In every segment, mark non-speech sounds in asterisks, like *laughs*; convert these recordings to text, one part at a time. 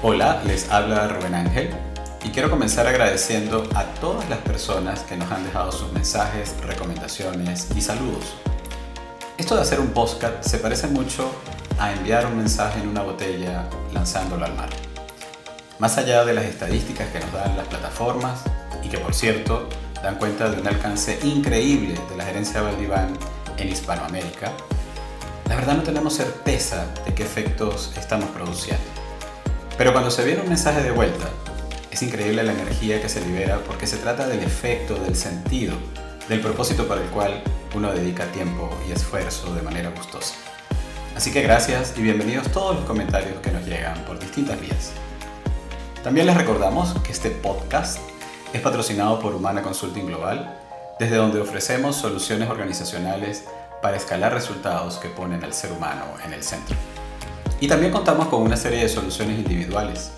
Hola, les habla Rubén Ángel y quiero comenzar agradeciendo a todas las personas que nos han dejado sus mensajes, recomendaciones y saludos. Esto de hacer un podcast se parece mucho a enviar un mensaje en una botella lanzándolo al mar. Más allá de las estadísticas que nos dan las plataformas y que por cierto dan cuenta de un alcance increíble de la gerencia Valdiván en Hispanoamérica, la verdad no tenemos certeza de qué efectos estamos produciendo. Pero cuando se viene un mensaje de vuelta, es increíble la energía que se libera porque se trata del efecto, del sentido, del propósito para el cual uno dedica tiempo y esfuerzo de manera gustosa. Así que gracias y bienvenidos todos los comentarios que nos llegan por distintas vías. También les recordamos que este podcast es patrocinado por Humana Consulting Global, desde donde ofrecemos soluciones organizacionales para escalar resultados que ponen al ser humano en el centro. Y también contamos con una serie de soluciones individuales.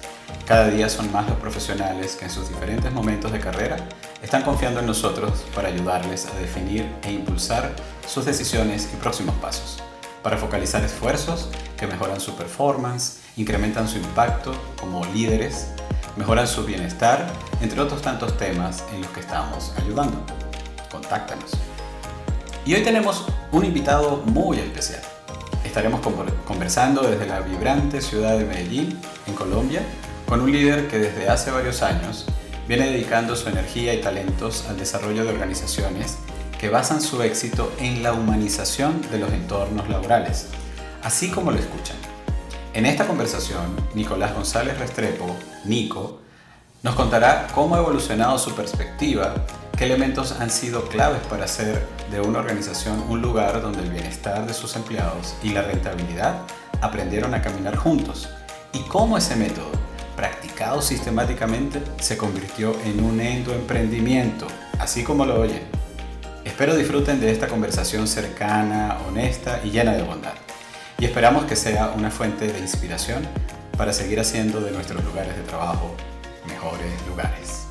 Cada día son más los profesionales que en sus diferentes momentos de carrera están confiando en nosotros para ayudarles a definir e impulsar sus decisiones y próximos pasos, para focalizar esfuerzos que mejoran su performance, incrementan su impacto como líderes, mejoran su bienestar, entre otros tantos temas en los que estamos ayudando. Contáctanos. Y hoy tenemos un invitado muy especial. Estaremos conversando desde la vibrante ciudad de Medellín, en Colombia, con un líder que desde hace varios años viene dedicando su energía y talentos al desarrollo de organizaciones que basan su éxito en la humanización de los entornos laborales, así como lo escuchan. En esta conversación, Nicolás González Restrepo, Nico, nos contará cómo ha evolucionado su perspectiva ¿Qué elementos han sido claves para hacer de una organización un lugar donde el bienestar de sus empleados y la rentabilidad aprendieron a caminar juntos? ¿Y cómo ese método, practicado sistemáticamente, se convirtió en un endoemprendimiento, así como lo oyen? Espero disfruten de esta conversación cercana, honesta y llena de bondad. Y esperamos que sea una fuente de inspiración para seguir haciendo de nuestros lugares de trabajo mejores lugares.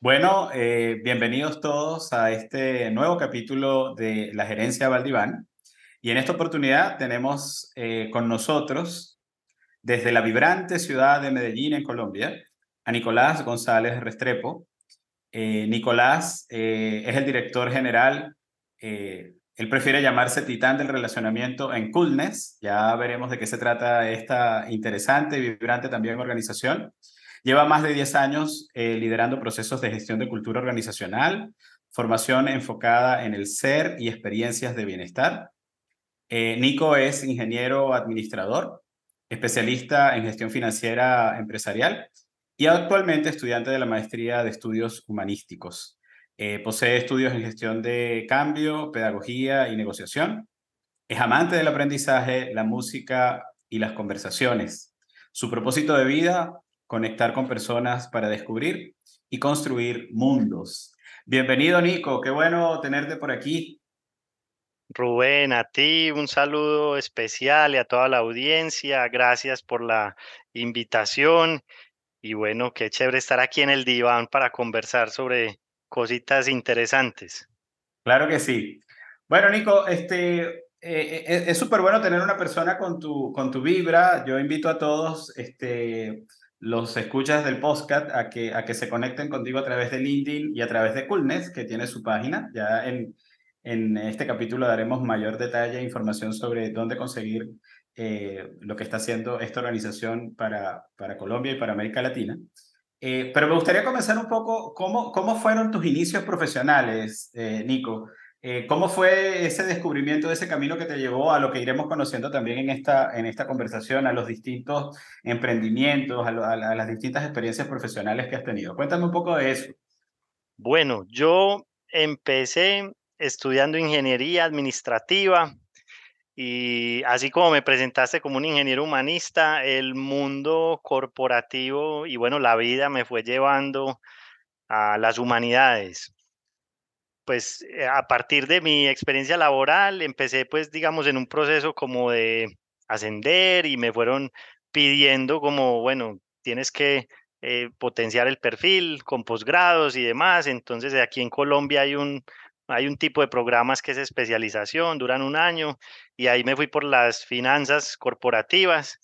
Bueno, eh, bienvenidos todos a este nuevo capítulo de la gerencia Valdiván. Y en esta oportunidad tenemos eh, con nosotros, desde la vibrante ciudad de Medellín, en Colombia, a Nicolás González Restrepo. Eh, Nicolás es el director general, él prefiere llamarse titán del relacionamiento en Coolness. Ya veremos de qué se trata esta interesante y vibrante también organización. Lleva más de 10 años eh, liderando procesos de gestión de cultura organizacional, formación enfocada en el ser y experiencias de bienestar. Eh, Nico es ingeniero administrador, especialista en gestión financiera empresarial y actualmente estudiante de la maestría de estudios humanísticos. Eh, posee estudios en gestión de cambio, pedagogía y negociación. Es amante del aprendizaje, la música y las conversaciones. Su propósito de vida conectar con personas para descubrir y construir mundos. Bienvenido, Nico. Qué bueno tenerte por aquí. Rubén, a ti un saludo especial y a toda la audiencia. Gracias por la invitación. Y bueno, qué chévere estar aquí en el diván para conversar sobre cositas interesantes. Claro que sí. Bueno, Nico, este, eh, eh, es súper bueno tener una persona con tu, con tu vibra. Yo invito a todos este, los escuchas del podcast a que, a que se conecten contigo a través de LinkedIn y a través de Coolness, que tiene su página. Ya en, en este capítulo daremos mayor detalle e información sobre dónde conseguir eh, lo que está haciendo esta organización para, para Colombia y para América Latina. Eh, pero me gustaría comenzar un poco, ¿cómo, cómo fueron tus inicios profesionales, eh, Nico? Eh, ¿Cómo fue ese descubrimiento de ese camino que te llevó a lo que iremos conociendo también en esta, en esta conversación, a los distintos emprendimientos, a, las distintas experiencias profesionales que has tenido? Cuéntame un poco de eso. Bueno, yo empecé estudiando ingeniería administrativa y así como me presentaste como un ingeniero humanista, el mundo corporativo y bueno, la vida me fue llevando a las humanidades pues eh, a partir de mi experiencia laboral empecé pues digamos en un proceso como de ascender y me fueron pidiendo como, bueno, tienes que eh, potenciar el perfil con posgrados y demás. Entonces aquí en Colombia hay un, hay un tipo de programas que es especialización, duran un año y ahí me fui por las finanzas corporativas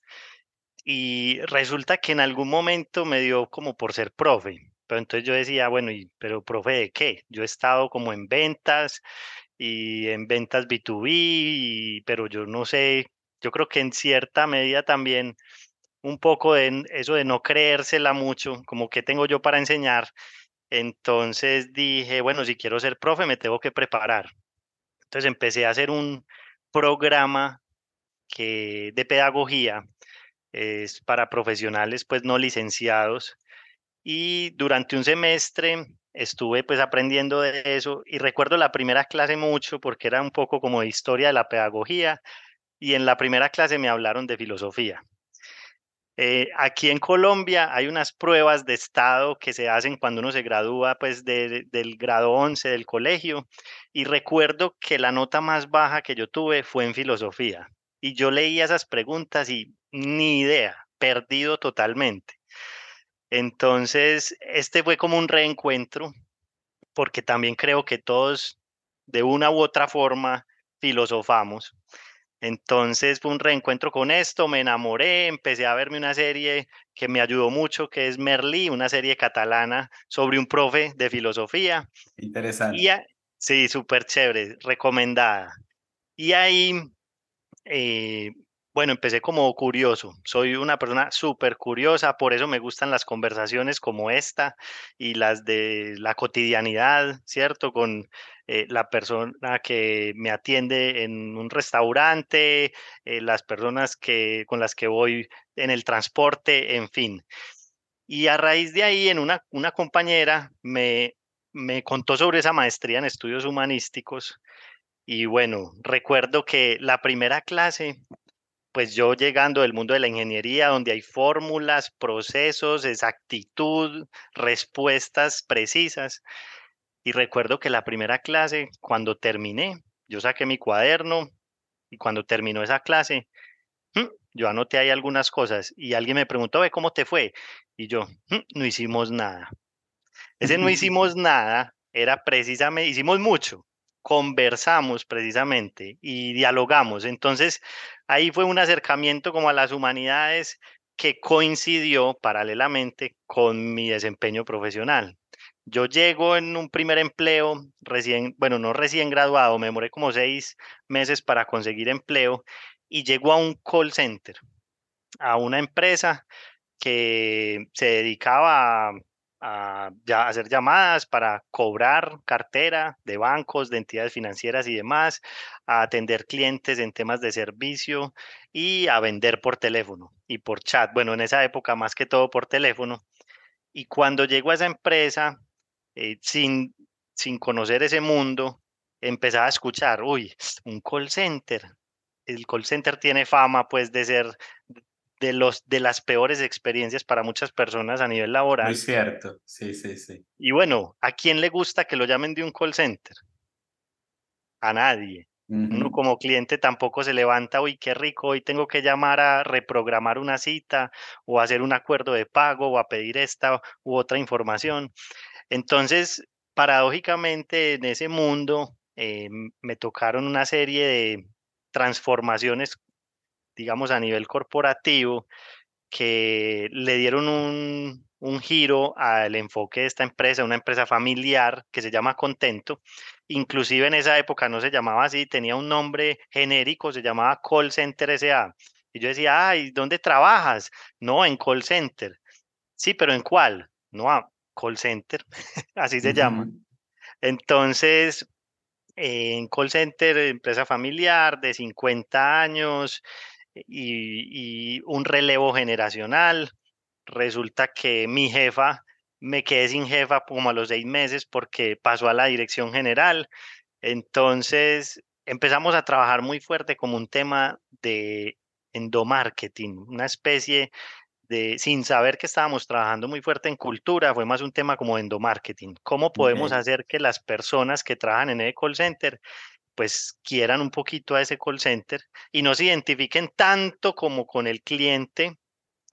y resulta que en algún momento me dio como por ser profe. Pero entonces yo decía, bueno, y, pero profe de qué? Yo he estado como en ventas y en ventas B2B, pero yo no sé, yo creo que en cierta medida también un poco de eso de no creérsela mucho, como que tengo yo para enseñar. Entonces dije, bueno, si quiero ser profe, me tengo que preparar. Entonces empecé a hacer un programa que, de pedagogía es para profesionales pues no licenciados y durante un semestre estuve pues aprendiendo de eso y recuerdo la primera clase mucho porque era un poco como historia de la pedagogía y en la primera clase me hablaron de filosofía. Eh, aquí en Colombia hay unas pruebas de estado que se hacen cuando uno se gradúa pues del grado 11 del colegio y recuerdo que la nota más baja que yo tuve fue en filosofía y yo leía esas preguntas y ni idea, perdido totalmente. Entonces, este fue como un reencuentro, porque también creo que todos, de una u otra forma, filosofamos. Entonces fue un reencuentro con esto, me enamoré, empecé a verme una serie que me ayudó mucho, que es Merlí, una serie catalana sobre un profe de filosofía. Interesante. sí, súper chévere, recomendada. Y ahí eh, bueno, empecé como curioso. Soy una persona súper curiosa, por eso me gustan las conversaciones como esta y las de la cotidianidad, ¿cierto? Con eh, la persona que me atiende en un restaurante, eh, las personas que, con las que voy en el transporte, en fin. Y a raíz de ahí, en una, una compañera me, me contó sobre esa maestría en estudios humanísticos. Y bueno, recuerdo que la primera clase pues yo llegando del mundo de la ingeniería, donde hay fórmulas, procesos, exactitud, respuestas precisas. Y recuerdo que la primera clase, cuando terminé, yo saqué mi cuaderno y cuando terminó esa clase, mm, yo anoté ahí algunas cosas y alguien me preguntó, ve, ¿cómo te fue? Y yo, mm, no hicimos nada. Ese no hicimos *laughs* nada era precisamente, hicimos mucho, conversamos precisamente y dialogamos. Entonces, ahí fue un acercamiento como a las humanidades que coincidió paralelamente con mi desempeño profesional. Yo llego en un primer empleo, recién, bueno, no recién graduado, me demoré como seis meses para conseguir empleo y llego a un call center, a una empresa que se dedicaba a hacer llamadas para cobrar cartera de bancos, de entidades financieras y demás, a atender clientes en temas de servicio y a vender por teléfono y por chat. Bueno, en esa época más que todo por teléfono. Y cuando llego a esa empresa, eh, sin, sin conocer ese mundo, empezaba a escuchar, uy, un call center. El call center tiene fama pues de ser de, los, de las peores experiencias para muchas personas a nivel laboral. Muy cierto, sí, sí, sí. Y bueno, ¿a quién le gusta que lo llamen de un call center? A nadie. Uno como cliente tampoco se levanta, uy, qué rico, hoy tengo que llamar a reprogramar una cita o hacer un acuerdo de pago o a pedir esta u otra información. Entonces, paradójicamente, en ese mundo eh, me tocaron una serie de transformaciones digamos, a nivel corporativo, que le dieron un, giro al enfoque de esta empresa, una empresa familiar que se llama Contento. Inclusive en esa época no se llamaba así, tenía un nombre genérico, se llamaba Call Center SA. Y yo decía, ay, ¿dónde trabajas? No, en call center. Sí, pero ¿en cuál? No, call center, *laughs* así se llama. Entonces, en call center, empresa familiar de 50 años, y, un relevo generacional. Resulta que mi jefa, me quedé sin jefa como a los seis meses porque pasó a la dirección general. Entonces empezamos a trabajar muy fuerte como un tema de endomarketing, una especie sin saber que estábamos trabajando muy fuerte en cultura, fue más un tema como endomarketing. ¿Cómo podemos hacer que las personas que trabajan en el call center pues quieran un poquito a ese call center y no se identifiquen tanto como con el cliente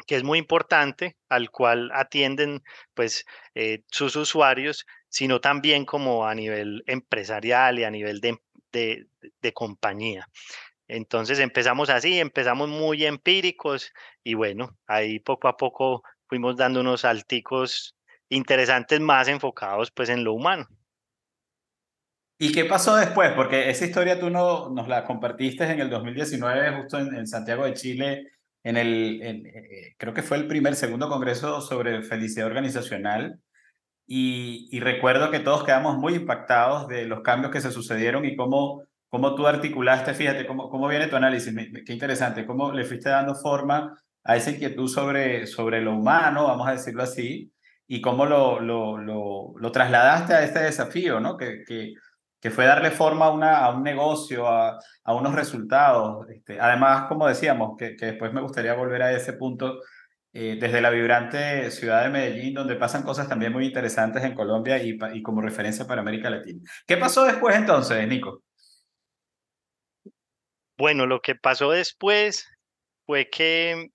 que es muy importante, al cual atienden pues eh, sus usuarios, sino también como a nivel empresarial y a nivel de, de, de compañía. Entonces empezamos así, empezamos muy empíricos y bueno, ahí poco a poco fuimos dando unos salticos interesantes más enfocados pues en lo humano. ¿Y qué pasó después? Porque esa historia tú no, nos la compartiste en el 2019, justo en, Santiago de Chile, en el, eh, creo que fue el primer, segundo congreso sobre felicidad organizacional. Y, y, recuerdo que todos quedamos muy impactados de los cambios que se sucedieron y cómo, cómo tú articulaste, fíjate, cómo, cómo viene tu análisis, qué interesante, cómo le fuiste dando forma a esa inquietud sobre, sobre lo humano, vamos a decirlo así, y cómo lo, lo, lo, lo trasladaste a este desafío, ¿no? Que, que que fue darle forma a, una, a un negocio, a, a unos resultados. Este, además, como decíamos, que, que, después me gustaría volver a ese punto, eh, desde la vibrante ciudad de Medellín, donde pasan cosas también muy interesantes en Colombia y, y como referencia para América Latina. ¿Qué pasó después entonces, Nico? Bueno, lo que pasó después fue que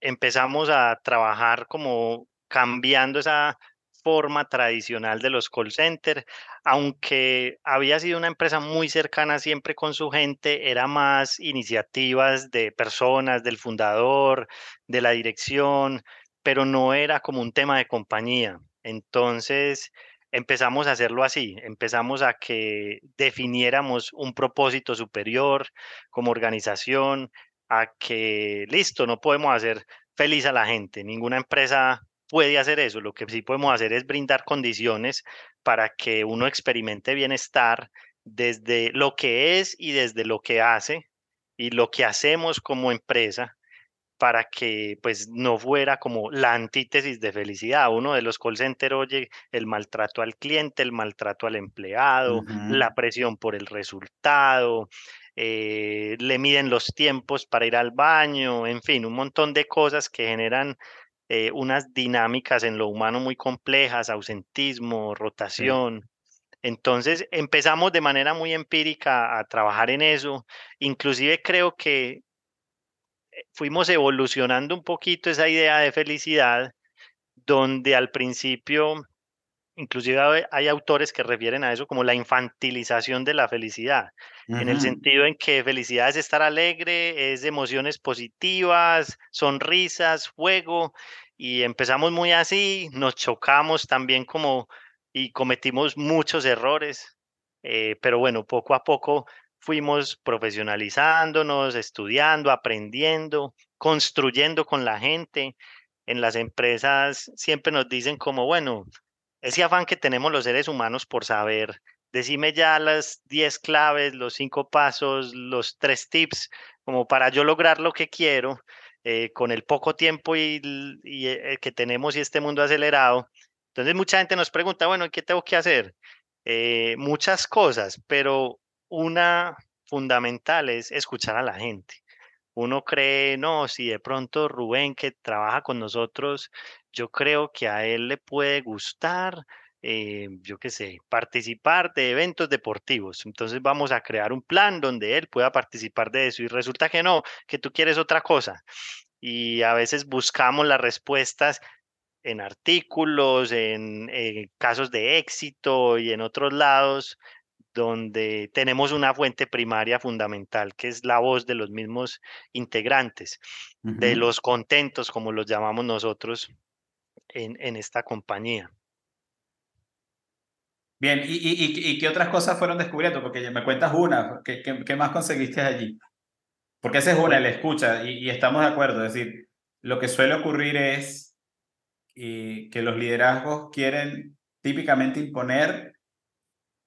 empezamos a trabajar como cambiando esa forma tradicional de los call centers, aunque había sido una empresa muy cercana siempre con su gente, era más iniciativas de personas, del fundador, de la dirección, pero no era como un tema de compañía. Entonces empezamos a hacerlo así, empezamos a que definiéramos un propósito superior como organización, a que, listo, no podemos hacer feliz a la gente, ninguna empresa puede hacer eso. Lo que sí podemos hacer es brindar condiciones para que uno experimente bienestar desde lo que es y desde lo que hace y lo que hacemos como empresa para que pues no fuera como la antítesis de felicidad. Uno de los call centers oye el maltrato al cliente, el maltrato al empleado, la presión por el resultado, eh, le miden los tiempos para ir al baño, en fin, un montón de cosas que generan eh, unas dinámicas en lo humano muy complejas, ausentismo, rotación. Entonces empezamos de manera muy empírica a trabajar en eso. Inclusive creo que fuimos evolucionando un poquito esa idea de felicidad, donde al principio, inclusive hay autores que refieren a eso como la infantilización de la felicidad, en el sentido en que felicidad es estar alegre, es emociones positivas, sonrisas, fuego, y empezamos muy así, nos chocamos también como y cometimos muchos errores, eh, pero bueno, poco a poco fuimos profesionalizándonos, estudiando, aprendiendo, construyendo con la gente. En las empresas siempre nos dicen como, bueno, ese afán que tenemos los seres humanos por saber, decime ya las 10 claves, los 5 pasos, los 3 tips, como para yo lograr lo que quiero. Eh, con el poco tiempo y, eh, que tenemos y este mundo acelerado. Entonces mucha gente nos pregunta, bueno, ¿qué tengo que hacer? Eh, muchas cosas, pero una fundamental es escuchar a la gente. Uno cree, no, si de pronto Rubén que trabaja con nosotros, yo creo que a él le puede gustar eh, yo qué sé, participar de eventos deportivos. Entonces vamos a crear un plan donde él pueda participar de eso y resulta que no, que tú quieres otra cosa. Y a veces buscamos las respuestas en artículos, en, en casos de éxito y en otros lados donde tenemos una fuente primaria fundamental, que es la voz de los mismos integrantes, de los contentos, como los llamamos nosotros en, en esta compañía. Bien, ¿y, y, y qué otras cosas fueron descubriendo? Porque me cuentas una, ¿qué, qué, más conseguiste allí? Porque esa es una, la escucha, y, estamos de acuerdo, es decir, lo que suele ocurrir es que los liderazgos quieren típicamente imponer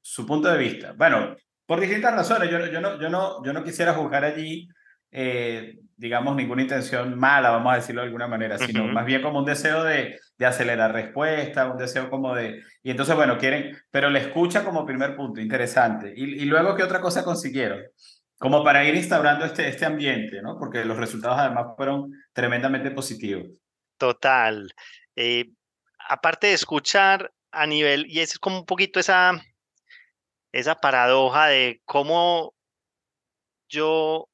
su punto de vista. Bueno, por distintas razones, yo, yo, no, yo, no, yo no quisiera juzgar allí eh, digamos, ninguna intención mala, vamos a decirlo de alguna manera, sino más bien como un deseo de, de acelerar respuesta, un deseo como de... Y entonces, bueno, quieren, pero le escucha como primer punto, interesante. Y, y luego, ¿qué otra cosa consiguieron? Como para ir instaurando este, este ambiente, ¿no? Porque los resultados además fueron tremendamente positivos. Total. Eh, aparte de escuchar a nivel, y es como un poquito esa, esa paradoja de cómo yo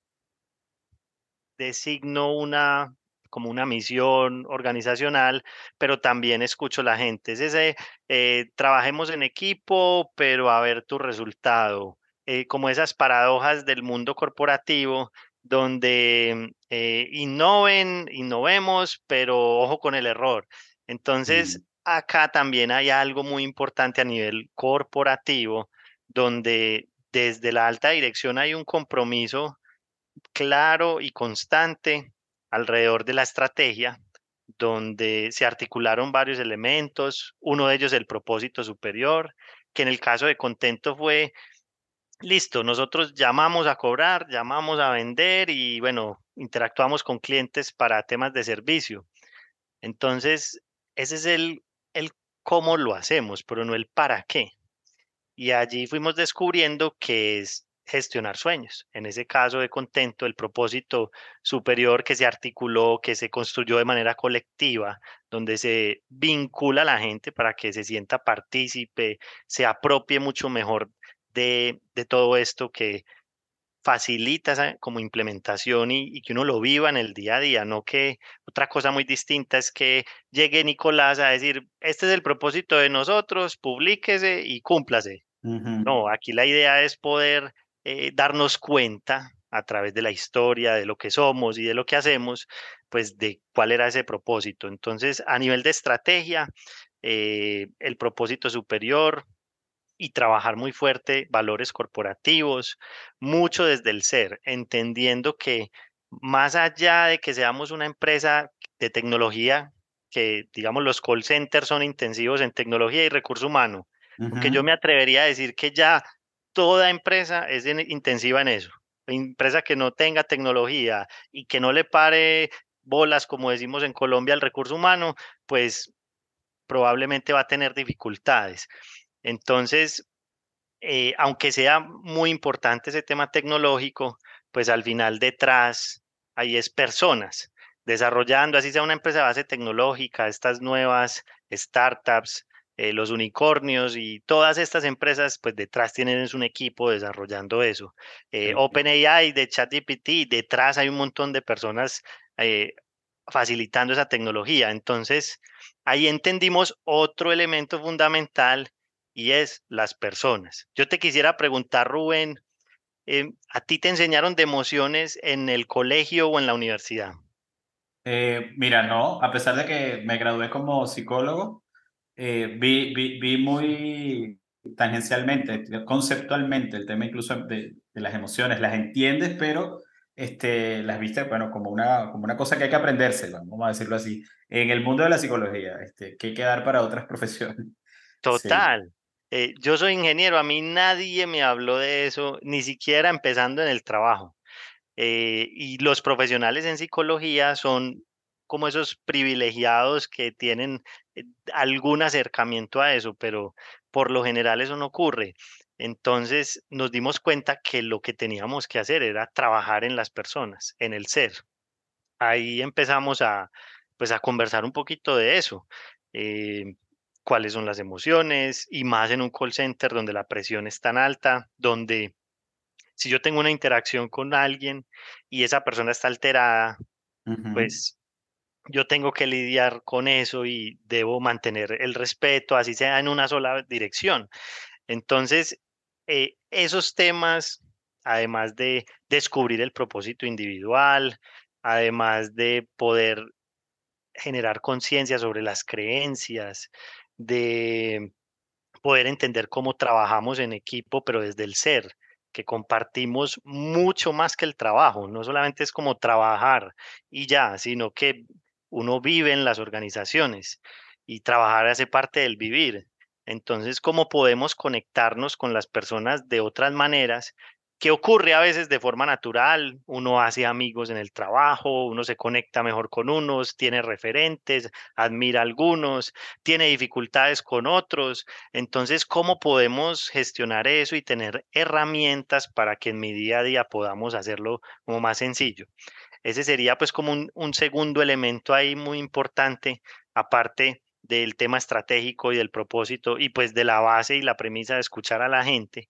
designo una como una misión organizacional, pero también escucho a la gente. Es ese, eh, trabajemos en equipo, pero a ver tu resultado. Eh, como esas paradojas del mundo corporativo donde eh, innoven, innovemos, pero ojo con el error. Entonces, acá también hay algo muy importante a nivel corporativo, donde desde la alta dirección hay un compromiso claro y constante alrededor de la estrategia, donde se articularon varios elementos, uno de ellos el propósito superior, que en el caso de Contento fue, listo, nosotros llamamos a cobrar, llamamos a vender y bueno, interactuamos con clientes para temas de servicio. Entonces, ese es el, el cómo lo hacemos, pero no el para qué. Y allí fuimos descubriendo que es gestionar sueños. En ese caso de contento, el propósito superior que se articuló, que se construyó de manera colectiva, donde se vincula a la gente para que se sienta partícipe, se apropie mucho mejor de, de todo esto que facilita esa como implementación y, y, que uno lo viva en el día a día, no que otra cosa muy distinta es que llegue Nicolás a decir, este es el propósito de nosotros, publíquese y cúmplase. No, aquí la idea es poder eh, darnos cuenta a través de la historia, de lo que somos y de lo que hacemos, pues de cuál era ese propósito. Entonces, a nivel de estrategia, eh, el propósito superior y trabajar muy fuerte valores corporativos, mucho desde el ser, entendiendo que más allá de que seamos una empresa de tecnología, que digamos los call centers son intensivos en tecnología y recurso humano, aunque yo me atrevería a decir que ya toda empresa es intensiva en eso. Empresa que no tenga tecnología y que no le pare bolas, como decimos en Colombia, al recurso humano, pues probablemente va a tener dificultades. Entonces, eh, aunque sea muy importante ese tema tecnológico, pues al final detrás ahí es personas desarrollando, así sea una empresa de base tecnológica, estas nuevas startups, eh, los unicornios y todas estas empresas, pues detrás tienen un equipo desarrollando eso. Eh, OpenAI de ChatGPT, detrás hay un montón de personas eh, facilitando esa tecnología. Entonces, ahí entendimos otro elemento fundamental y es las personas. Yo te quisiera preguntar, Rubén, ¿a ti te enseñaron de emociones en el colegio o en la universidad? mira, no, a pesar de que me gradué como psicólogo, eh, vi, vi, vi, muy tangencialmente, conceptualmente, el tema incluso de, de, las emociones, las entiendes, pero este, las viste, bueno, como una, como una cosa que hay que aprenderse, vamos a decirlo así, en el mundo de la psicología, este, que hay que dar para otras *laughs* profesiones. Total. Eh, yo soy ingeniero, a mí nadie me habló de eso, ni siquiera empezando en el trabajo. Eh, y los profesionales en psicología son como esos privilegiados que tienen eh, algún acercamiento a eso, pero por lo general eso no ocurre. Entonces nos dimos cuenta que lo que teníamos que hacer era trabajar en las personas, en el ser. Ahí empezamos a, pues, a conversar un poquito de eso. Eh, cuáles son las emociones y más en un call center donde la presión es tan alta, donde si yo tengo una interacción con alguien y esa persona está alterada, pues yo tengo que lidiar con eso y debo mantener el respeto, así sea en una sola dirección. Entonces, eh, esos temas, además de descubrir el propósito individual, además de poder generar conciencia sobre las creencias, de poder entender cómo trabajamos en equipo, pero desde el ser, que compartimos mucho más que el trabajo, no solamente es como trabajar y ya, sino que uno vive en las organizaciones y trabajar hace parte del vivir. Entonces, ¿cómo podemos conectarnos con las personas de otras maneras? Que ocurre a veces de forma natural, uno hace amigos en el trabajo, uno se conecta mejor con unos, tiene referentes, admira algunos, tiene dificultades con otros. Entonces, ¿cómo podemos gestionar eso y tener herramientas para que en mi día a día podamos hacerlo como más sencillo? Ese sería pues como un, segundo elemento ahí muy importante, aparte del tema estratégico y del propósito y pues de la base y la premisa de escuchar a la gente.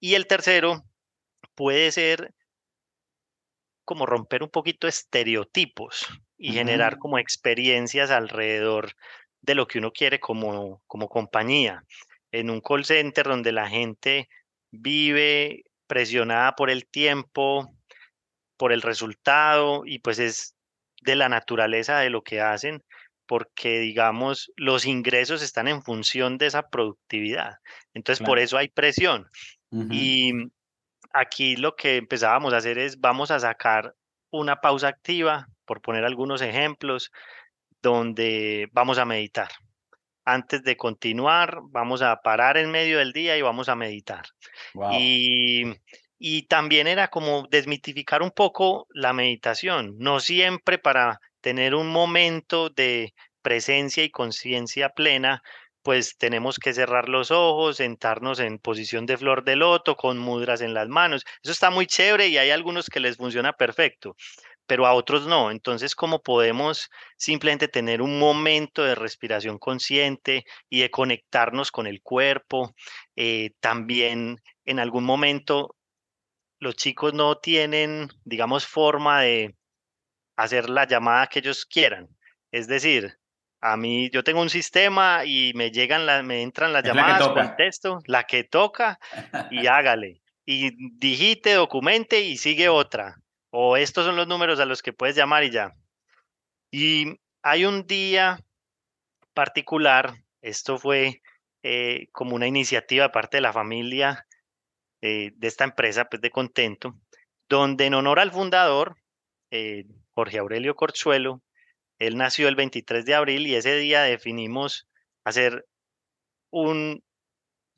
Y el tercero puede ser como romper un poquito estereotipos. y generar como experiencias alrededor de lo que uno quiere como, como compañía. En un call center donde la gente vive presionada por el tiempo, por el resultado y pues es de la naturaleza de lo que hacen porque digamos los ingresos están en función de esa productividad. Entonces por eso hay presión. Y aquí lo que empezábamos a hacer es vamos a sacar una pausa activa, por poner algunos ejemplos, donde vamos a meditar. Antes de continuar, vamos a parar en medio del día y vamos a meditar. Y, y también era como desmitificar un poco la meditación, no siempre para tener un momento de presencia y conciencia plena, pues tenemos que cerrar los ojos, sentarnos en posición de flor de loto con mudras en las manos. Eso está muy chévere y hay algunos que les funciona perfecto, pero a otros no. Entonces, ¿cómo podemos simplemente tener un momento de respiración consciente y de conectarnos con el cuerpo? Eh, también en algún momento los chicos no tienen, digamos, forma de hacer la llamada que ellos quieran. Es decir, a mí, yo tengo un sistema y me llegan, la, me entran las llamadas, contesto, la que toca y *laughs* hágale. Y digite, documente y sigue otra. O estos son los números a los que puedes llamar y ya. Y hay un día particular, esto fue eh, como una iniciativa de parte de la familia eh, de esta empresa, pues de Contento, donde en honor al fundador, eh, Jorge Aurelio Corchuelo, él nació el 23 de abril y ese día definimos hacer un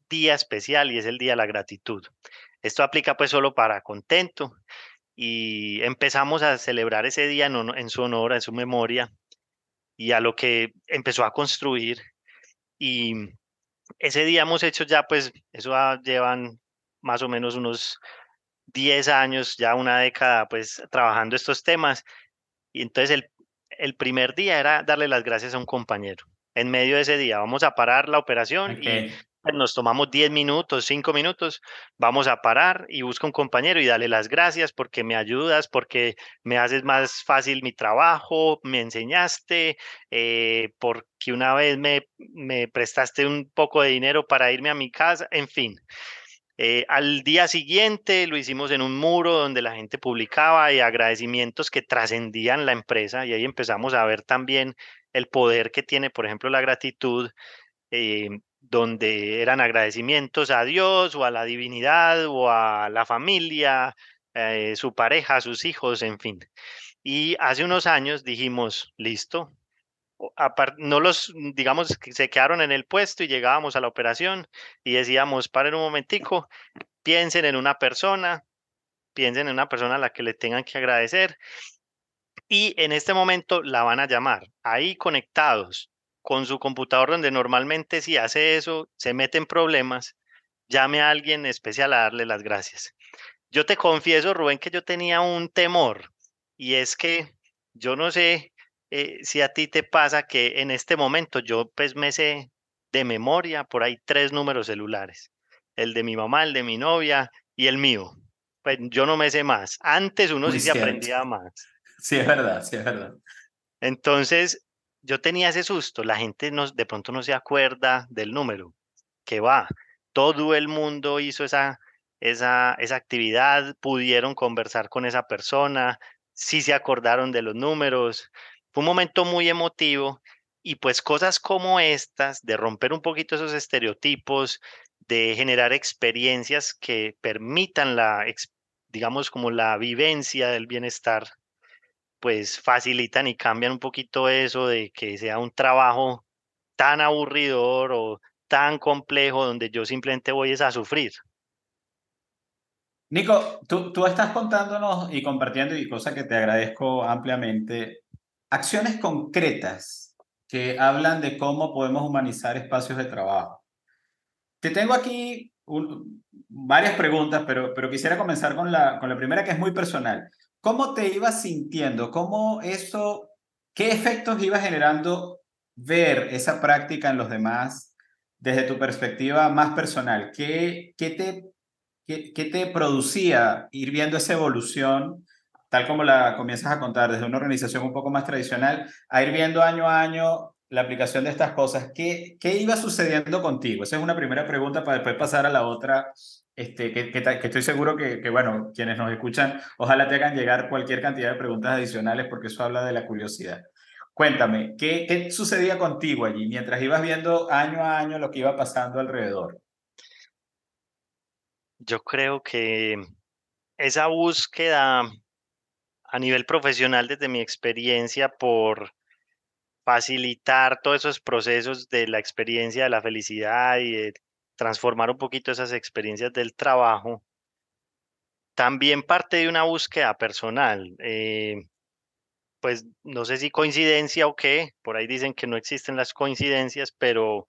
día especial y es el día de la gratitud. Esto aplica pues solo para contento y empezamos a celebrar ese día en, su honor, en su memoria y a lo que empezó a construir. Y ese día hemos hecho ya pues, eso llevan más o menos unos 10 años, ya una década pues trabajando estos temas. Y entonces el el primer día era darle las gracias a un compañero. En medio de ese día vamos a parar la operación y pues, nos tomamos 10 minutos, 5 minutos, vamos a parar y busco un compañero y darle las gracias porque me ayudas, porque me haces más fácil mi trabajo, me enseñaste, eh, porque una vez me, me prestaste un poco de dinero para irme a mi casa, en fin. Eh, al día siguiente lo hicimos en un muro donde la gente publicaba y agradecimientos que trascendían la empresa y ahí empezamos a ver también el poder que tiene, por ejemplo, la gratitud, eh, donde eran agradecimientos a Dios o a la divinidad o a la familia, eh, su pareja, sus hijos, en fin. Y hace unos años dijimos, listo, no los, digamos, que se quedaron en el puesto y llegábamos a la operación y decíamos, paren un momentico, piensen en una persona, piensen en una persona a la que le tengan que agradecer y en este momento la van a llamar, ahí conectados con su computador donde normalmente si hace eso se mete en problemas, llame a alguien especial a darle las gracias. Yo te confieso, Rubén, que yo tenía un temor y es que yo no sé eh, si a ti te pasa que en este momento yo pues me sé de memoria por ahí tres números celulares, el de mi mamá, el de mi novia y el mío. Pues yo no me sé más. Antes uno sí se aprendía más. Sí, es verdad, sí, es verdad. Entonces, yo tenía ese susto. La gente no, de pronto no se acuerda del número. Que va, todo el mundo hizo esa, esa, esa actividad, pudieron conversar con esa persona, sí se acordaron de los números, un momento muy emotivo y pues cosas como estas, de romper un poquito esos estereotipos, de generar experiencias que permitan la, digamos, como la vivencia del bienestar, pues facilitan y cambian un poquito eso de que sea un trabajo tan aburridor o tan complejo donde yo simplemente voy a sufrir. Nico, tú, tú estás contándonos y compartiendo, y cosa que te agradezco ampliamente, acciones concretas que hablan de cómo podemos humanizar espacios de trabajo. Te tengo aquí varias preguntas, pero, pero quisiera comenzar con la, con la primera que es muy personal. ¿Cómo te ibas sintiendo? ¿Cómo eso, qué efectos iba generando ver esa práctica en los demás desde tu perspectiva más personal? ¿Qué, qué, te, qué, qué te producía ir viendo esa evolución tal como la comienzas a contar, desde una organización un poco más tradicional, a ir viendo año a año la aplicación de estas cosas, ¿qué, qué iba sucediendo contigo? Esa es una primera pregunta para después pasar a la otra, este, que, que, estoy seguro que, que, bueno, quienes nos escuchan, ojalá te hagan llegar cualquier cantidad de preguntas adicionales porque eso habla de la curiosidad. Cuéntame, ¿qué, ¿qué sucedía contigo allí mientras ibas viendo año a año lo que iba pasando alrededor? Yo creo que esa búsqueda a nivel profesional desde mi experiencia por facilitar todos esos procesos de la experiencia de la felicidad y de transformar un poquito esas experiencias del trabajo, también parte de una búsqueda personal. Eh, pues no sé si coincidencia o qué, por ahí dicen que no existen las coincidencias, pero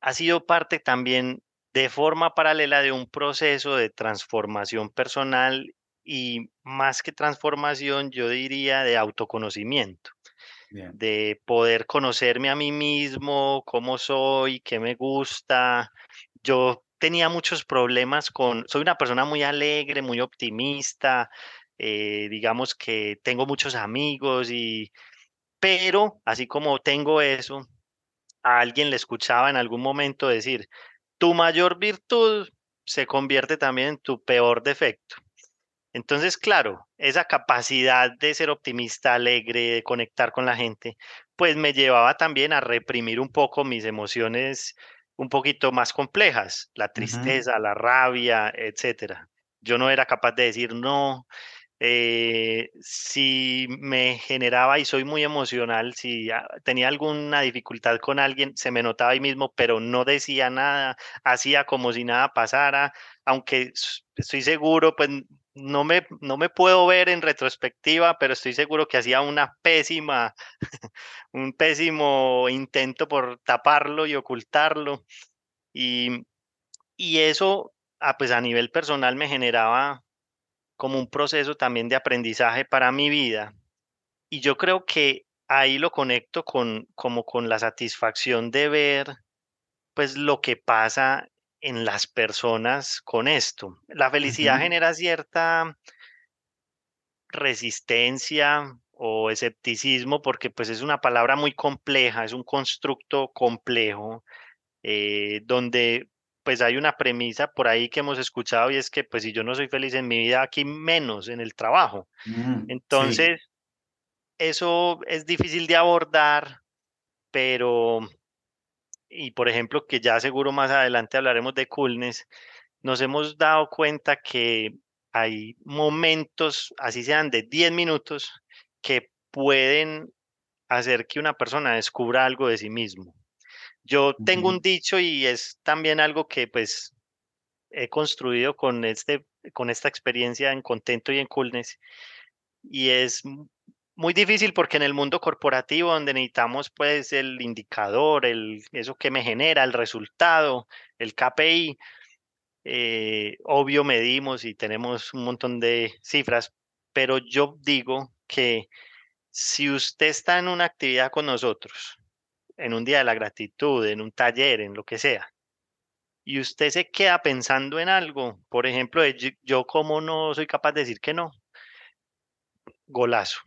ha sido parte también de forma paralela de un proceso de transformación personal y más que transformación, yo diría de autoconocimiento de poder conocerme a mí mismo, cómo soy, qué me gusta. Yo tenía muchos problemas con, soy una persona muy alegre, muy optimista, eh, digamos que tengo muchos amigos y, pero así como tengo eso, a alguien le escuchaba en algún momento decir, tu mayor virtud se convierte también en tu peor defecto. Entonces, claro, esa capacidad de ser optimista, alegre, de conectar con la gente, pues me llevaba también a reprimir un poco mis emociones un poquito más complejas, la tristeza, la rabia, etcétera. Yo no era capaz de decir no, eh, si me generaba y soy muy emocional, si tenía alguna dificultad con alguien, se me notaba ahí mismo, pero no decía nada, hacía como si nada pasara, aunque estoy seguro, pues no me, no me puedo ver en retrospectiva, pero estoy seguro que hacía una pésima, *laughs* un pésimo intento por taparlo y ocultarlo. Y, y eso, ah, pues a nivel personal me generaba como un proceso también de aprendizaje para mi vida. Y yo creo que ahí lo conecto con como con la satisfacción de ver pues lo que pasa en las personas con esto. La felicidad genera cierta resistencia o escepticismo porque pues es una palabra muy compleja, es un constructo complejo eh, donde pues hay una premisa por ahí que hemos escuchado y es que pues si yo no soy feliz en mi vida, aquí menos en el trabajo. Mm, Entonces, eso es difícil de abordar, pero, y por ejemplo, que ya seguro más adelante hablaremos de coolness, nos hemos dado cuenta que hay momentos, así sean de 10 minutos, que pueden hacer que una persona descubra algo de sí mismo. Yo tengo un dicho y es también algo que pues he construido con, este, con esta experiencia en Contento y en Coolness. Y es muy difícil porque en el mundo corporativo donde necesitamos pues el indicador, el, eso que me genera, el resultado, el KPI, eh, obvio medimos y tenemos un montón de cifras, pero yo digo que si usted está en una actividad con nosotros en un día de la gratitud, en un taller, en lo que sea, y usted se queda pensando en algo, por ejemplo, yo como no soy capaz de decir que no, golazo,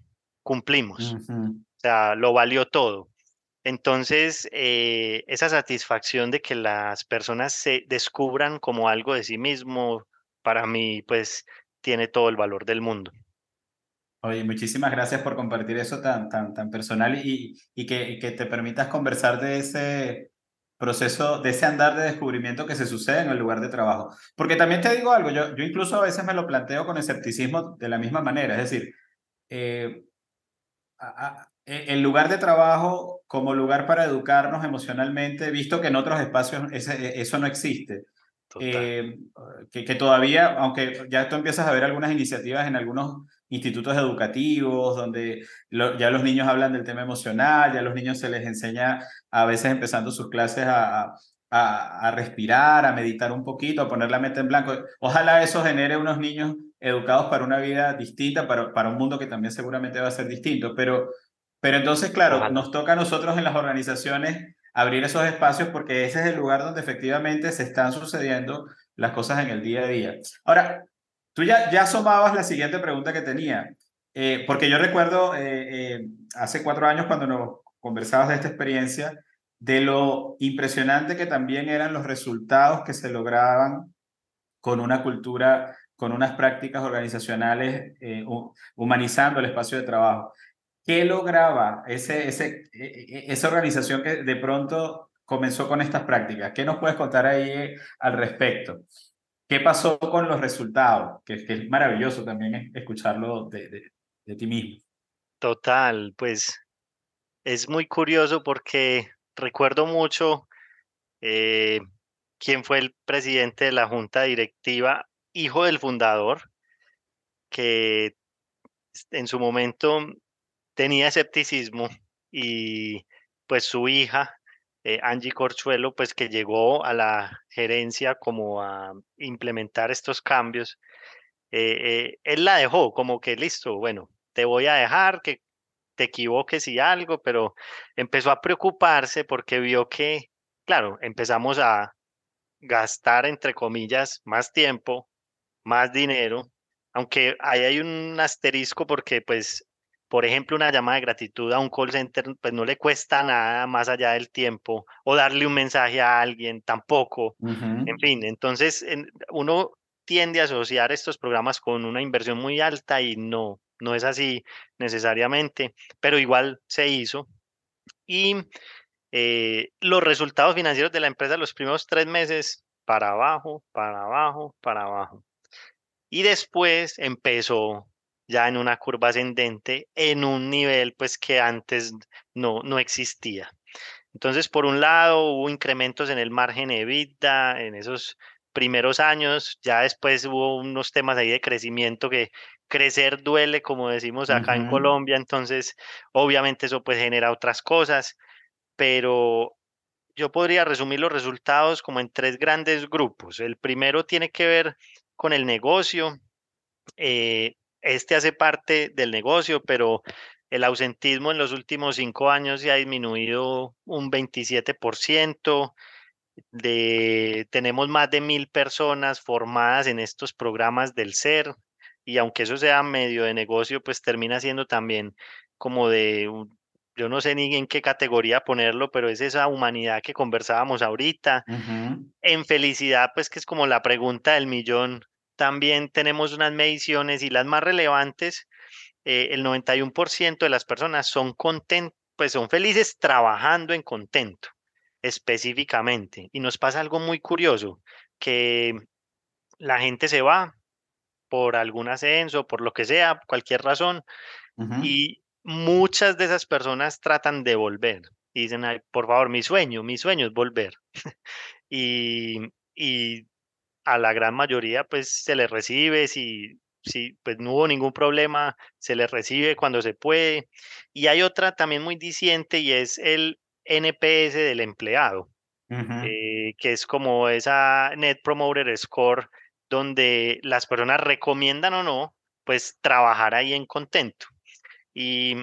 cumplimos, o sea, lo valió todo. Entonces, eh, esa satisfacción de que las personas se descubran como algo de sí mismo, para mí, pues, tiene todo el valor del mundo. Oye, muchísimas gracias por compartir eso tan, tan, tan personal y, y que, que te permitas conversar de ese proceso, de ese andar de descubrimiento que se sucede en el lugar de trabajo. Porque también te digo algo, yo, yo incluso a veces me lo planteo con escepticismo de la misma manera, es decir, eh, el lugar de trabajo como lugar para educarnos emocionalmente, visto que en otros espacios ese, eso no existe. Eh, que, que, todavía, aunque ya tú empiezas a ver algunas iniciativas en algunos institutos educativos, donde ya los niños hablan del tema emocional, ya a los niños se les enseña a veces empezando sus clases a, a, a, respirar, a meditar un poquito, a poner la mente en blanco. Ojalá eso genere unos niños educados para una vida distinta, para, para un mundo que también seguramente va a ser distinto. Pero, pero entonces, claro, nos toca a nosotros en las organizaciones abrir esos espacios porque ese es el lugar donde efectivamente se están sucediendo las cosas en el día a día. Ahora, Tú ya, ya asomabas la siguiente pregunta que tenía, eh, porque yo recuerdo hace cuatro años cuando nos conversabas de esta experiencia, de lo impresionante que también eran los resultados que se lograban con una cultura, con unas prácticas organizacionales, eh, humanizando el espacio de trabajo. ¿Qué lograba ese, ese, e, e, esa organización que de pronto comenzó con estas prácticas? ¿Qué nos puedes contar ahí eh, al respecto? ¿Qué pasó con los resultados? Que, que es maravilloso también escucharlo de, de, de ti mismo. Total, pues es muy curioso porque recuerdo mucho eh, quién fue el presidente de la junta directiva, hijo del fundador, que en su momento tenía escepticismo y pues su hija, eh, Angie Corchuelo, pues que llegó a la gerencia como a implementar estos cambios, eh, él la dejó como que listo, bueno, te voy a dejar que te equivoques y algo, pero empezó a preocuparse porque vio que, claro, empezamos a gastar, entre comillas, más tiempo, más dinero, aunque ahí hay un asterisco porque, pues, por ejemplo, una llamada de gratitud a un call center, pues no le cuesta nada más allá del tiempo, o darle un mensaje a alguien tampoco, en fin, entonces uno tiende a asociar estos programas con una inversión muy alta y no, no es así necesariamente, pero igual se hizo. Y eh, los resultados financieros de la empresa los primeros tres meses, para abajo, para abajo, para abajo. Y después empezó ya en una curva ascendente en un nivel pues que antes no, no existía. Entonces, por un lado, hubo incrementos en el margen EBITDA en esos primeros años, ya después hubo unos temas ahí de crecimiento que crecer duele, como decimos acá en Colombia, entonces obviamente eso pues genera otras cosas, pero yo podría resumir los resultados como en tres grandes grupos. El primero tiene que ver con el negocio. Eh, este hace parte del negocio, pero el ausentismo en los últimos cinco años ya ha disminuido un 27%. De, tenemos más de mil personas formadas en estos programas del SER, y aunque eso sea medio de negocio, pues termina siendo también como de, yo no sé ni en qué categoría ponerlo, pero es esa humanidad que conversábamos ahorita. En felicidad, pues que es como la pregunta del millón, también tenemos unas mediciones y las más relevantes, eh, el 91% de las personas son contentos, pues son felices trabajando en contento específicamente. Y nos pasa algo muy curioso, que la gente se va, por algún ascenso, por lo que sea, cualquier razón. Y muchas de esas personas tratan de volver. Y dicen, por favor, mi sueño, mi sueño es volver. *laughs* y, y a la gran mayoría, pues se les recibe, si, si pues no hubo ningún problema, se les recibe cuando se puede. Y hay otra también muy diciente y es el NPS del empleado, eh, que es como esa Net Promoter Score donde las personas recomiendan o no, pues trabajar ahí en contento. Y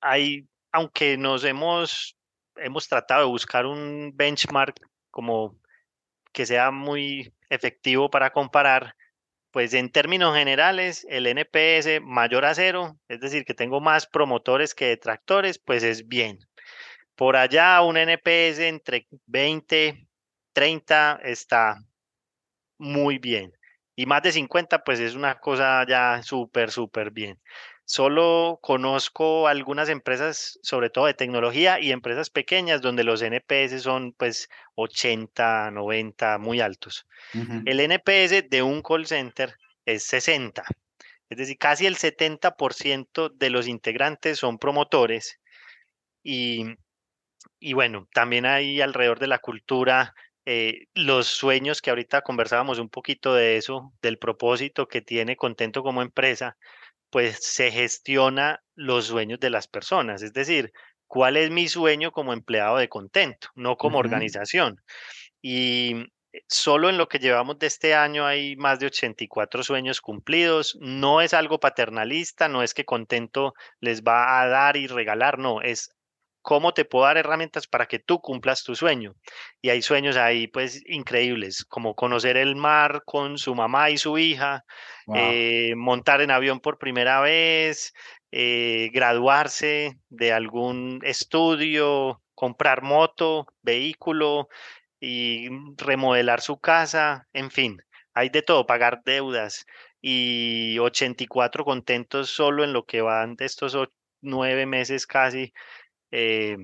hay, aunque nos hemos, hemos tratado de buscar un benchmark como que sea muy efectivo para comparar, pues en términos generales, el NPS mayor a cero, es decir, que tengo más promotores que detractores, pues es bien. Por allá un NPS entre 20, 30 está muy bien. Y más de 50, pues es una cosa ya súper, súper bien. Solo conozco algunas empresas, sobre todo de tecnología y empresas pequeñas, donde los NPS son pues 80, 90, muy altos. El NPS de un call center es 60. Es decir, casi el 70% de los integrantes son promotores. Y, y bueno, también hay alrededor de la cultura eh, los sueños que ahorita conversábamos un poquito de eso, del propósito que tiene Contento como empresa, pues se gestiona los sueños de las personas. Es decir, ¿cuál es mi sueño como empleado de Contento, no como organización? Y eh, solo en lo que llevamos de este año hay más de 84 sueños cumplidos. No es algo paternalista, no es que Contento les va a dar y regalar, no, es cómo te puedo dar herramientas para que tú cumplas tu sueño. Y hay sueños ahí pues increíbles, como conocer el mar con su mamá y su hija, eh, montar en avión por primera vez, eh, graduarse de algún estudio, comprar moto, vehículo y remodelar su casa, en fin, hay de todo, pagar deudas y 84 contentos solo en lo que van de estos nueve meses casi, eh,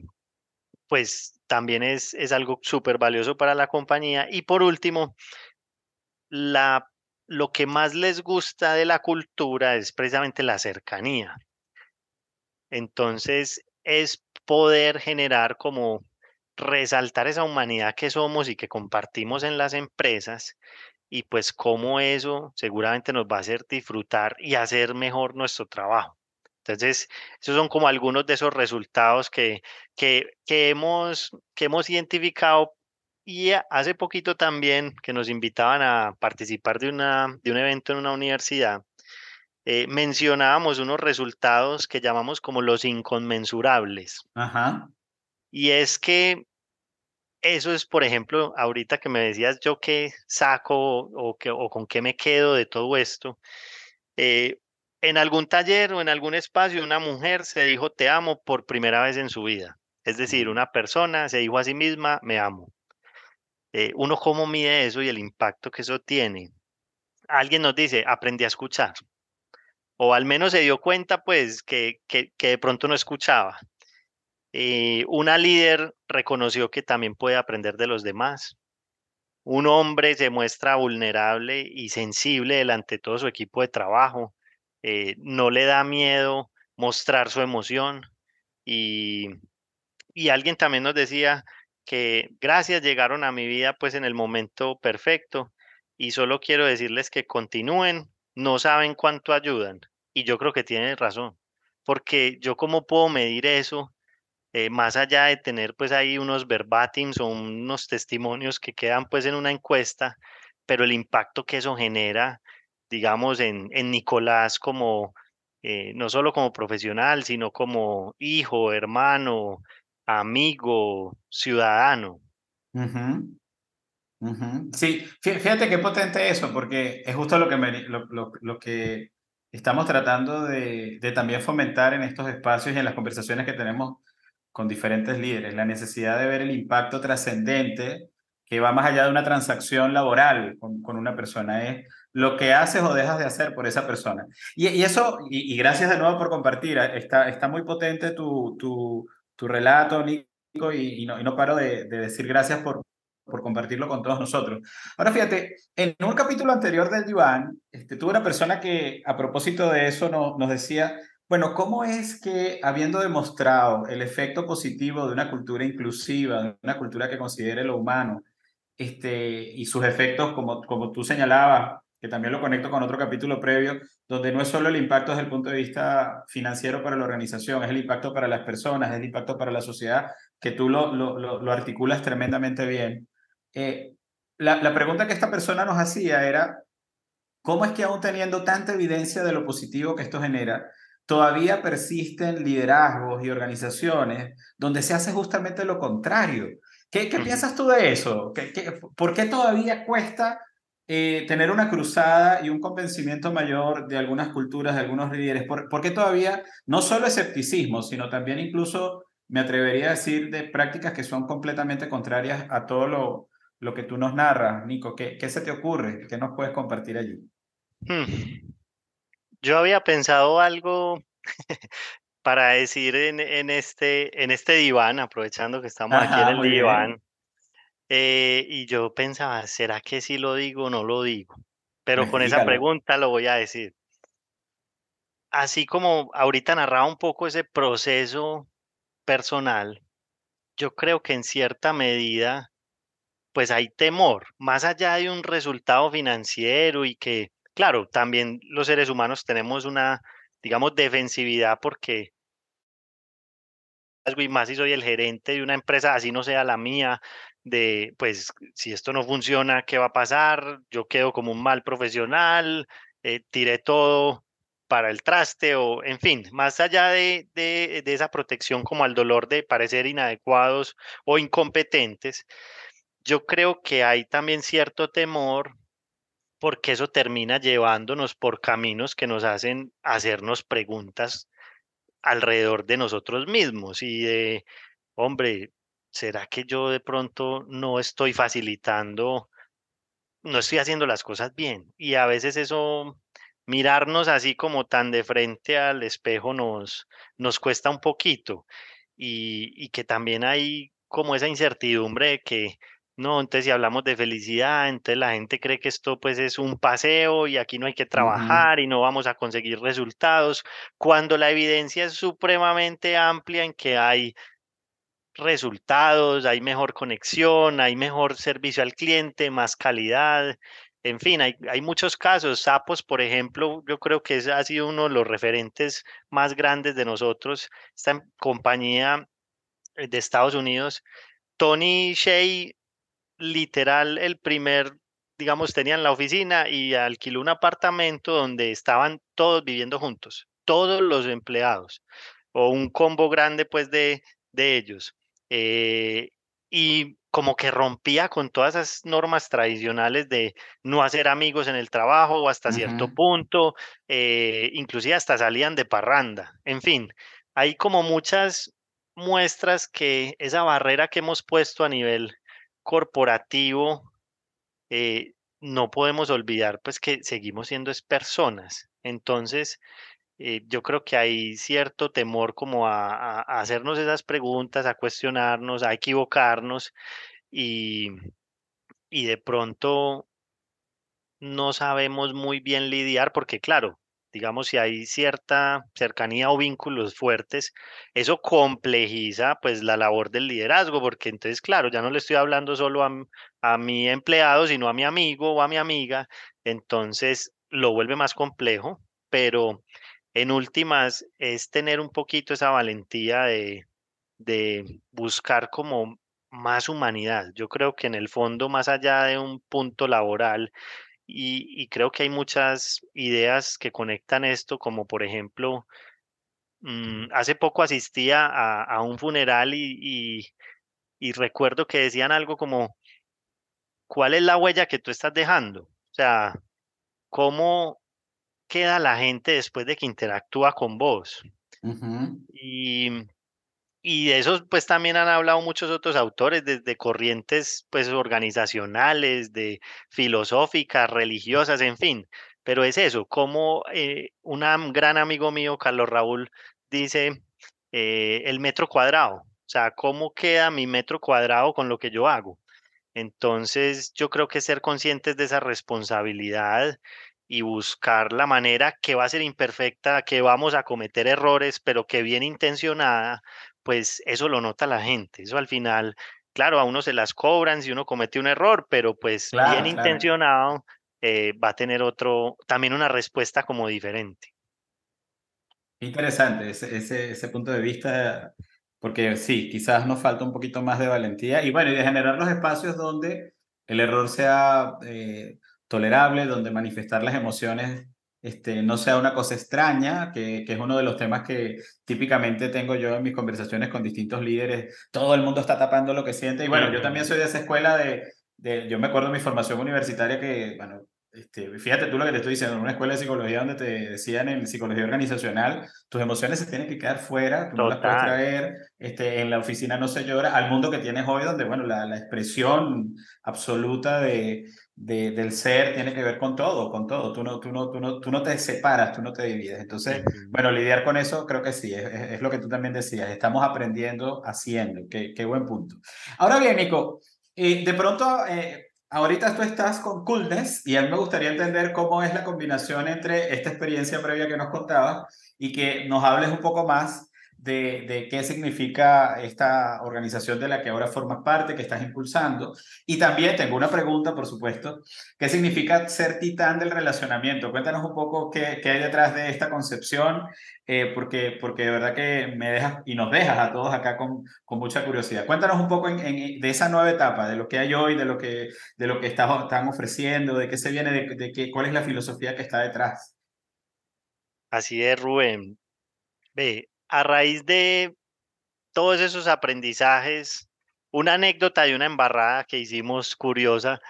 pues también es, es algo súper valioso para la compañía. Y por último, la, lo que más les gusta de la cultura es precisamente la cercanía. Entonces, es poder generar como resaltar esa humanidad que somos y que compartimos en las empresas y pues cómo eso seguramente nos va a hacer disfrutar y hacer mejor nuestro trabajo. Entonces, esos son como algunos de esos resultados que, que, que, hemos, que hemos identificado y hace poquito también que nos invitaban a participar de, una, de un evento en una universidad, eh, mencionábamos unos resultados que llamamos como los inconmensurables. Ajá. Y es que eso es, por ejemplo, ahorita que me decías yo qué saco o, que, o con qué me quedo de todo esto. Eh, en algún taller o en algún espacio una mujer se dijo te amo por primera vez en su vida. Es decir, una persona se dijo a sí misma me amo. Eh, uno cómo mide eso y el impacto que eso tiene. Alguien nos dice aprendí a escuchar. O al menos se dio cuenta pues que, que, que de pronto no escuchaba. Eh, una líder reconoció que también puede aprender de los demás. Un hombre se muestra vulnerable y sensible delante de todo su equipo de trabajo. Eh, no le da miedo mostrar su emoción. Y, y alguien también nos decía que gracias llegaron a mi vida pues en el momento perfecto y solo quiero decirles que continúen, no saben cuánto ayudan. Y yo creo que tienen razón, porque yo cómo puedo medir eso eh, más allá de tener pues ahí unos verbatims o unos testimonios que quedan pues en una encuesta, pero el impacto que eso genera, digamos, en, en Nicolás como, eh, no solo como profesional, sino como hijo, hermano, amigo, ciudadano. Sí, fíjate qué potente eso, porque es justo lo que, lo, lo, que estamos tratando de, de, también fomentar en estos espacios y en las conversaciones que tenemos con diferentes líderes, la necesidad de ver el impacto trascendente que va más allá de una transacción laboral con, con, una persona, es lo que haces o dejas de hacer por esa persona. Y, eso, y, gracias de nuevo por compartir, ah, está, está muy potente tu, tu, tu relato, Nico, y, no, y no paro de, de decir gracias por, por compartirlo con todos nosotros. Ahora fíjate, en un capítulo anterior del diván, este, tuve una persona que a propósito de eso no, nos decía, bueno, ¿cómo es que habiendo demostrado el efecto positivo de una cultura inclusiva, de una cultura que considere lo humano, este, y sus efectos, como, como tú señalabas, que también lo conecto con otro capítulo previo, donde no es solo el impacto desde el punto de vista financiero para la organización, es el impacto para las personas, es el impacto para la sociedad, que tú lo, lo, lo, articulas tremendamente bien. Eh, la, la pregunta que esta persona nos hacía era, ¿cómo es que aún teniendo tanta evidencia de lo positivo que esto genera, todavía persisten liderazgos y organizaciones donde se hace justamente lo contrario. ¿Qué, qué piensas tú de eso? ¿Qué, qué, por qué todavía cuesta eh, tener una cruzada y un convencimiento mayor de algunas culturas, de algunos líderes? ¿Por, ¿Por, qué todavía no solo escepticismo, sino también incluso, me atrevería a decir, de prácticas que son completamente contrarias a todo lo, lo que tú nos narras, Nico? ¿Qué, qué se te ocurre? ¿Qué nos puedes compartir allí? Hmm. Yo había pensado algo *laughs* para decir en, en, este, en este diván, aprovechando que estamos aquí en el diván. Eh, y yo pensaba, ¿será que sí lo digo o no lo digo? Pero *laughs* con esa pregunta lo voy a decir. Así como ahorita narraba un poco ese proceso personal, yo creo que en cierta medida, pues hay temor, más allá de un resultado financiero y que claro, también los seres humanos tenemos una, digamos, defensividad porque y más si soy el gerente de una empresa, así no sea la mía, de pues si esto no funciona, ¿qué va a pasar? Yo quedo como un mal profesional, eh, tiré todo para el traste o, en fin, más allá de, de, de esa protección como al dolor de parecer inadecuados o incompetentes, yo creo que hay también cierto temor porque eso termina llevándonos por caminos que nos hacen hacernos preguntas alrededor de nosotros mismos y de, hombre, ¿será que yo de pronto no estoy facilitando, no estoy haciendo las cosas bien? Y a veces eso, mirarnos así como tan de frente al espejo nos, nos cuesta un poquito y, y que también hay como esa incertidumbre de que no, entonces si hablamos de felicidad, entonces la gente cree que esto pues es un paseo y aquí no hay que trabajar y no vamos a conseguir resultados, cuando la evidencia es supremamente amplia en que hay resultados, hay mejor conexión, hay mejor servicio al cliente, más calidad. En fin, hay, hay muchos casos. Sapos, por ejemplo, yo creo que ha sido uno de los referentes más grandes de nosotros. Esta compañía eh, de Estados Unidos, Tony Shea literal el primer, digamos, tenían la oficina y alquiló un apartamento donde estaban todos viviendo juntos, todos los empleados, o un combo grande pues de, de ellos. Eh, y como que rompía con todas esas normas tradicionales de no hacer amigos en el trabajo o hasta cierto punto, eh, inclusive hasta salían de parranda. En fin, hay como muchas muestras que esa barrera que hemos puesto a nivel corporativo, eh, no podemos olvidar pues que seguimos siendo es personas. Entonces, eh, yo creo que hay cierto temor como a, hacernos esas preguntas, a cuestionarnos, a equivocarnos y, y de pronto no sabemos muy bien lidiar porque claro, digamos, si hay cierta cercanía o vínculos fuertes, eso complejiza pues la labor del liderazgo, porque entonces, claro, ya no le estoy hablando solo a, a mi empleado, sino a mi amigo o a mi amiga, entonces lo vuelve más complejo, pero en últimas es tener un poquito esa valentía de, de buscar como más humanidad. Yo creo que en el fondo, más allá de un punto laboral, y, creo que hay muchas ideas que conectan esto, como por ejemplo, mm, hace poco asistía a, un funeral y, y, recuerdo que decían algo como, ¿cuál es la huella que tú estás dejando? O sea, ¿cómo queda la gente después de que interactúa con vos? Y y de eso pues también han hablado muchos otros autores, desde corrientes pues organizacionales, de filosóficas, religiosas, en fin. Pero es eso, como eh, un gran amigo mío, Carlos Raúl, dice eh, el metro cuadrado. O sea, ¿cómo queda mi metro cuadrado con lo que yo hago? Entonces, yo creo que ser conscientes de esa responsabilidad y buscar la manera que va a ser imperfecta, que vamos a cometer errores, pero que bien intencionada, pues eso lo nota la gente. Eso al final, claro, a uno se las cobran si uno comete un error, pero pues bien intencionado eh, va a tener otro, también una respuesta como diferente. Interesante ese, ese, ese punto de vista, porque sí, quizás nos falta un poquito más de valentía y bueno, y de generar los espacios donde el error sea eh, tolerable, donde manifestar las emociones este, no sea una cosa extraña, que, que, es uno de los temas que típicamente tengo yo en mis conversaciones con distintos líderes. Todo el mundo está tapando lo que siente. Y bueno, yo también soy de esa escuela de, de yo me acuerdo de mi formación universitaria que, bueno, este, fíjate tú lo que te estoy diciendo, en una escuela de psicología donde te decían en psicología organizacional, tus emociones se tienen que quedar fuera, tú no las puedes traer, este, en la oficina no se llora, al mundo que tienes hoy donde, bueno, la, la expresión absoluta de, del ser tiene que ver con todo, con todo. Tú no, tú, no, tú, no, tú no te separas, tú no te divides. Entonces, bueno, lidiar con eso creo que sí, es, lo que tú también decías. Estamos aprendiendo haciendo. Qué, qué buen punto. Ahora bien, Nico, eh, de pronto, eh, ahorita tú estás con Coolness y a mí me gustaría entender cómo es la combinación entre esta experiencia previa que nos contabas y que nos hables un poco más de, qué significa esta organización de la que ahora formas parte, que estás impulsando. Y también tengo una pregunta, por supuesto, ¿qué significa ser titán del relacionamiento? Cuéntanos un poco qué, qué hay detrás de esta concepción, eh, porque, porque de verdad que me dejas y nos dejas a todos acá con, con mucha curiosidad. Cuéntanos un poco de esa nueva etapa, de lo que hay hoy, de lo que, de lo que están ofreciendo, de qué se viene, de, de qué, cuál es la filosofía que está detrás. Así es, Rubén. Ve, a raíz de todos esos aprendizajes, una anécdota y una embarrada que hicimos curiosa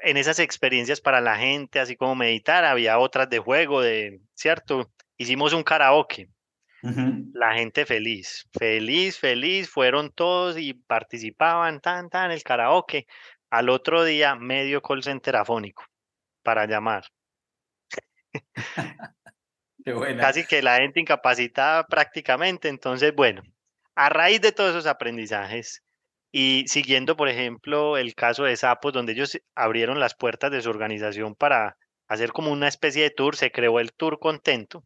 en esas experiencias para la gente, así como meditar, había otras de juego, de, ¿cierto? Hicimos un karaoke. La gente feliz, feliz, feliz, fueron todos y participaban, tan, tan, el karaoke. Al otro día, medio call center afónico para llamar. *laughs* Casi que la gente incapacitada prácticamente. Entonces, bueno, a raíz de todos esos aprendizajes y siguiendo, por ejemplo, el caso de Sapos, donde ellos abrieron las puertas de su organización para hacer como una especie de tour, se creó el Tour Contento,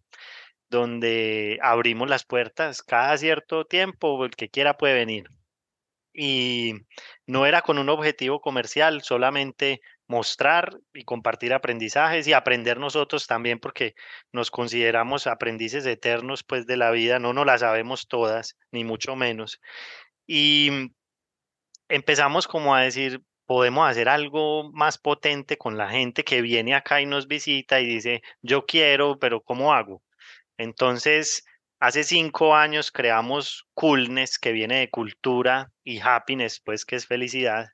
donde abrimos las puertas cada cierto tiempo, el que quiera puede venir. Y no era con un objetivo comercial, solamente mostrar y compartir aprendizajes y aprender nosotros también porque nos consideramos aprendices eternos pues de la vida, no nos las sabemos todas, ni mucho menos. Y empezamos como a decir, podemos hacer algo más potente con la gente que viene acá y nos visita y dice, yo quiero, pero ¿cómo hago? Entonces, hace cinco años creamos Coolness, que viene de cultura, y Happiness, pues que es felicidad.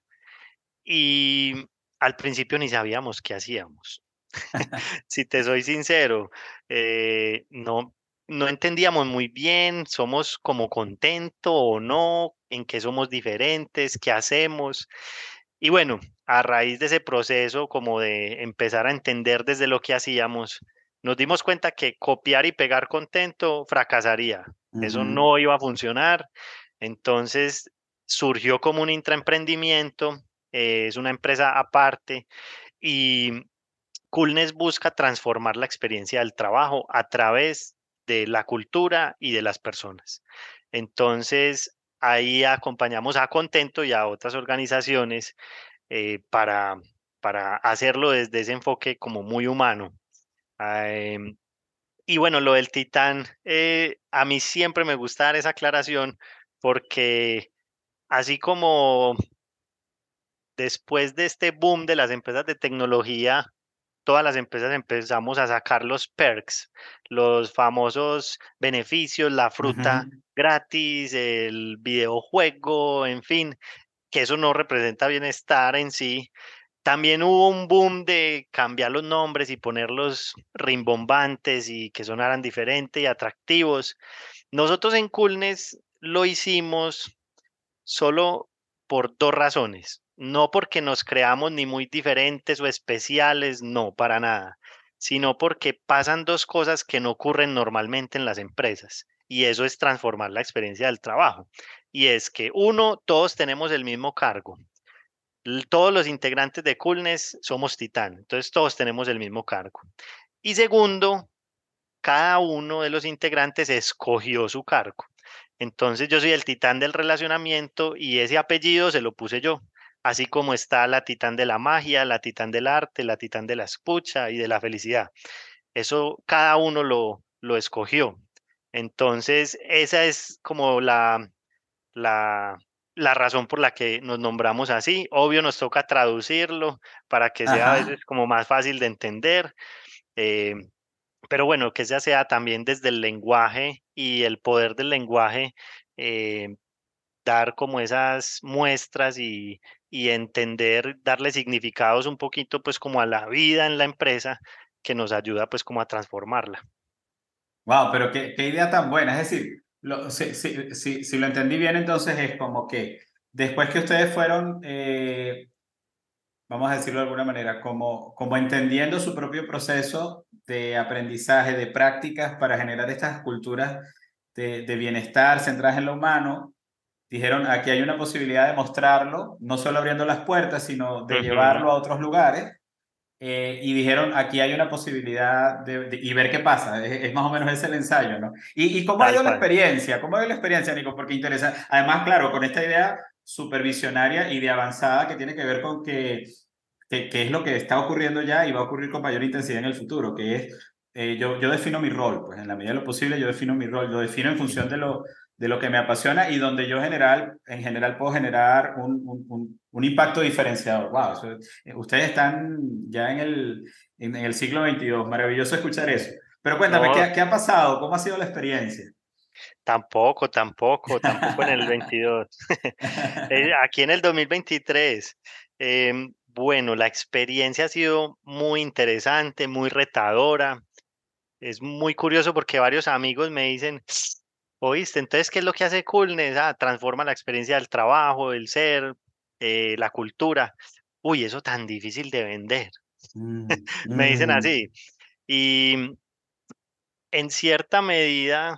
Y al principio ni sabíamos qué hacíamos. *laughs* *laughs* si te soy sincero, eh, no, no entendíamos muy bien, somos como contento o no, en qué somos diferentes, qué hacemos. Y bueno, a raíz de ese proceso, como de empezar a entender desde lo que hacíamos, nos dimos cuenta que copiar y pegar contento fracasaría. Eso no iba a funcionar. Entonces surgió como un intraemprendimiento eh, es una empresa aparte y Coolness busca transformar la experiencia del trabajo a través de la cultura y de las personas. Entonces, ahí acompañamos a Contento y a otras organizaciones eh, para, para hacerlo desde ese enfoque como muy humano. Em, y bueno, lo del titán, eh, a mí siempre me gusta dar esa aclaración porque así como después de este boom de las empresas de tecnología, todas las empresas empezamos a sacar los perks, los famosos beneficios, la fruta gratis, el videojuego, en fin, que eso no representa bienestar en sí. También hubo un boom de cambiar los nombres y ponerlos rimbombantes y que sonaran diferentes y atractivos. Nosotros en Coolness lo hicimos solo por dos razones no porque nos creamos ni muy diferentes o especiales, no, para nada, sino porque pasan dos cosas que no ocurren normalmente en las empresas, y eso es transformar la experiencia del trabajo. Y es que uno, todos tenemos el mismo cargo. Todos los integrantes de Coolness somos titán, entonces todos tenemos el mismo cargo. Y segundo, cada uno de los integrantes escogió su cargo. Entonces yo soy el titán del relacionamiento y ese apellido se lo puse yo así como está la titán de la magia, la titán del arte, la titán de la escucha y de la felicidad. Eso cada uno lo, lo escogió. Entonces, esa es como la, la, la razón por la que nos nombramos así. Obvio, nos toca traducirlo para que sea a veces como más fácil de entender. Eh, pero bueno, que ya sea también desde el lenguaje y el poder del lenguaje, eh, dar como esas muestras y, y entender, darle significados un poquito pues como a la vida en la empresa que nos ayuda pues como a transformarla. Wow, pero qué, qué idea tan buena. Es decir, lo, si, si, si, lo entendí bien, entonces es como que después que ustedes fueron, eh, vamos a decirlo de alguna manera, como, como entendiendo su propio proceso de aprendizaje, de prácticas para generar estas culturas de, de bienestar centradas en lo humano, dijeron, aquí hay una posibilidad de mostrarlo, no solo abriendo las puertas, sino de llevarlo a otros lugares. Eh, y dijeron, aquí hay una posibilidad de, y ver qué pasa. Es, más o menos ese el ensayo, ¿no? ¿Y, y cómo ha ido la experiencia? ¿Cómo ha ido la experiencia, Nico? Porque interesa. Además, claro, con esta idea supervisionaria y de avanzada que tiene que ver con que, que, es lo que está ocurriendo ya y va a ocurrir con mayor intensidad en el futuro, que es, eh, yo, yo defino mi rol, pues en la medida de lo posible yo defino mi rol, lo defino en función de lo, de lo que me apasiona y donde yo general, en general puedo generar un, un, un, impacto diferenciador. Wow, eh, ustedes están ya en el, en, el siglo XXII, maravilloso escuchar eso. Pero cuéntame, ¿qué, ha pasado? ¿Cómo ha sido la experiencia? Tampoco, tampoco, tampoco en el *laughs* 22. *laughs* Eh, aquí en el 2023, em, bueno, la experiencia ha sido muy interesante, muy retadora. Es muy curioso porque varios amigos me dicen, oíste, entonces, ¿qué es lo que hace Coolness? Ah, transforma la experiencia del trabajo, el ser, eh, la cultura. Uy, eso tan difícil de vender. Mm, *laughs* me dicen mm. así. Y en cierta medida,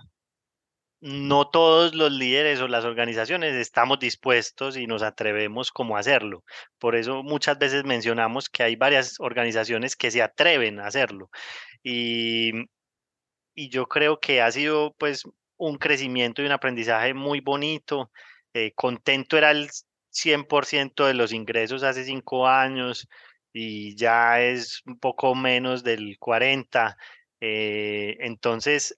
no todos los líderes o las organizaciones estamos dispuestos y nos atrevemos como a hacerlo. Por eso muchas veces mencionamos que hay varias organizaciones que se atreven a hacerlo. Y, y yo creo que ha sido pues un crecimiento y un aprendizaje muy bonito. Eh, contento era el 100% de los ingresos hace cinco años y ya es un poco menos del 40. Eh, entonces,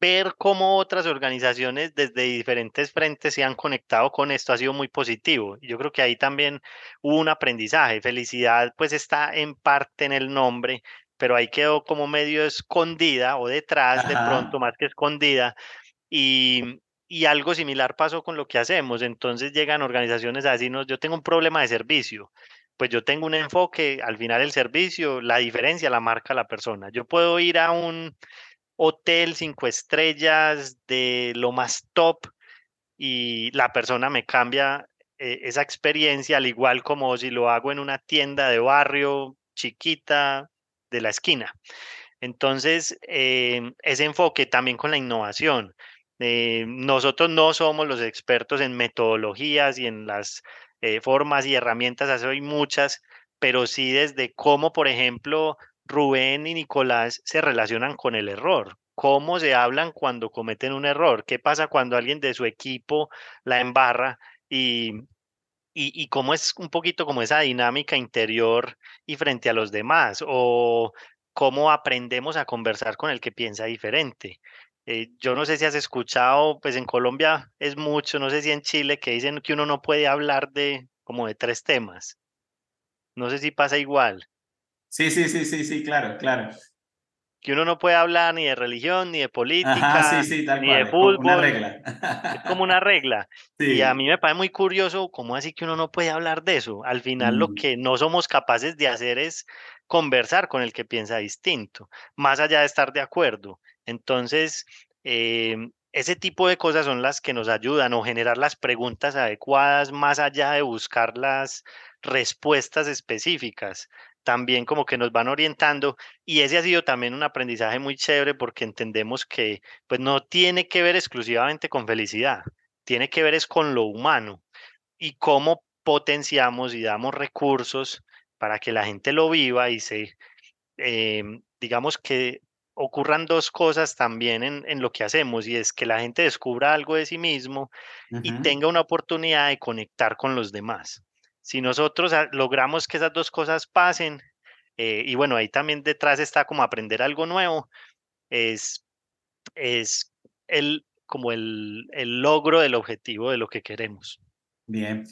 ver cómo otras organizaciones desde diferentes frentes se han conectado con esto ha sido muy positivo. Yo creo que ahí también hubo un aprendizaje. Felicidad pues está en parte en el nombre, pero ahí quedó como medio escondida o detrás de pronto más que escondida. Y, y algo similar pasó con lo que hacemos. Entonces llegan organizaciones a decirnos, yo tengo un problema de servicio pues yo tengo un enfoque, al final el servicio, la diferencia la marca la persona. Yo puedo ir a un hotel cinco estrellas de lo más top y la persona me cambia eh, esa experiencia, al igual como si lo hago en una tienda de barrio chiquita de la esquina. Entonces, eh, ese enfoque también con la innovación. Eh, nosotros no somos los expertos en metodologías y en las formas y herramientas, hay muchas, pero sí desde cómo, por ejemplo, Rubén y Nicolás se relacionan con el error. ¿Cómo se hablan cuando cometen un error? ¿Qué pasa cuando alguien de su equipo la embarra? Y, y, cómo es un poquito como esa dinámica interior y frente a los demás. O cómo aprendemos a conversar con el que piensa diferente. Eh, yo no sé si has escuchado, pues en Colombia es mucho, no sé si en Chile, que dicen que uno no puede hablar de como de tres temas. No sé si pasa igual. Sí, sí, sí, sí, sí, claro, claro. Que uno no puede hablar ni de religión, ni de política, ni de fútbol. Como una regla. es como una regla. *laughs* Y a mí me parece muy curioso cómo así que uno no puede hablar de eso. Al final lo mm. que no somos capaces de hacer es conversar con el que piensa distinto, más allá de estar de acuerdo. Entonces, em, ese tipo de cosas son las que nos ayudan o generar las preguntas adecuadas más allá de buscar las respuestas específicas. También como que nos van orientando y ese ha sido también un aprendizaje muy chévere porque entendemos que pues no tiene que ver exclusivamente con felicidad, tiene que ver es con lo humano y cómo potenciamos y damos recursos para que la gente lo viva y se, em, digamos que ocurran dos cosas también en, en, lo que hacemos y es que la gente descubra algo de sí mismo y tenga una oportunidad de conectar con los demás. Si nosotros logramos que esas dos cosas pasen, eh, y bueno, ahí también detrás está como aprender algo nuevo, es, es el, como el, el logro del objetivo de lo que queremos. Bien.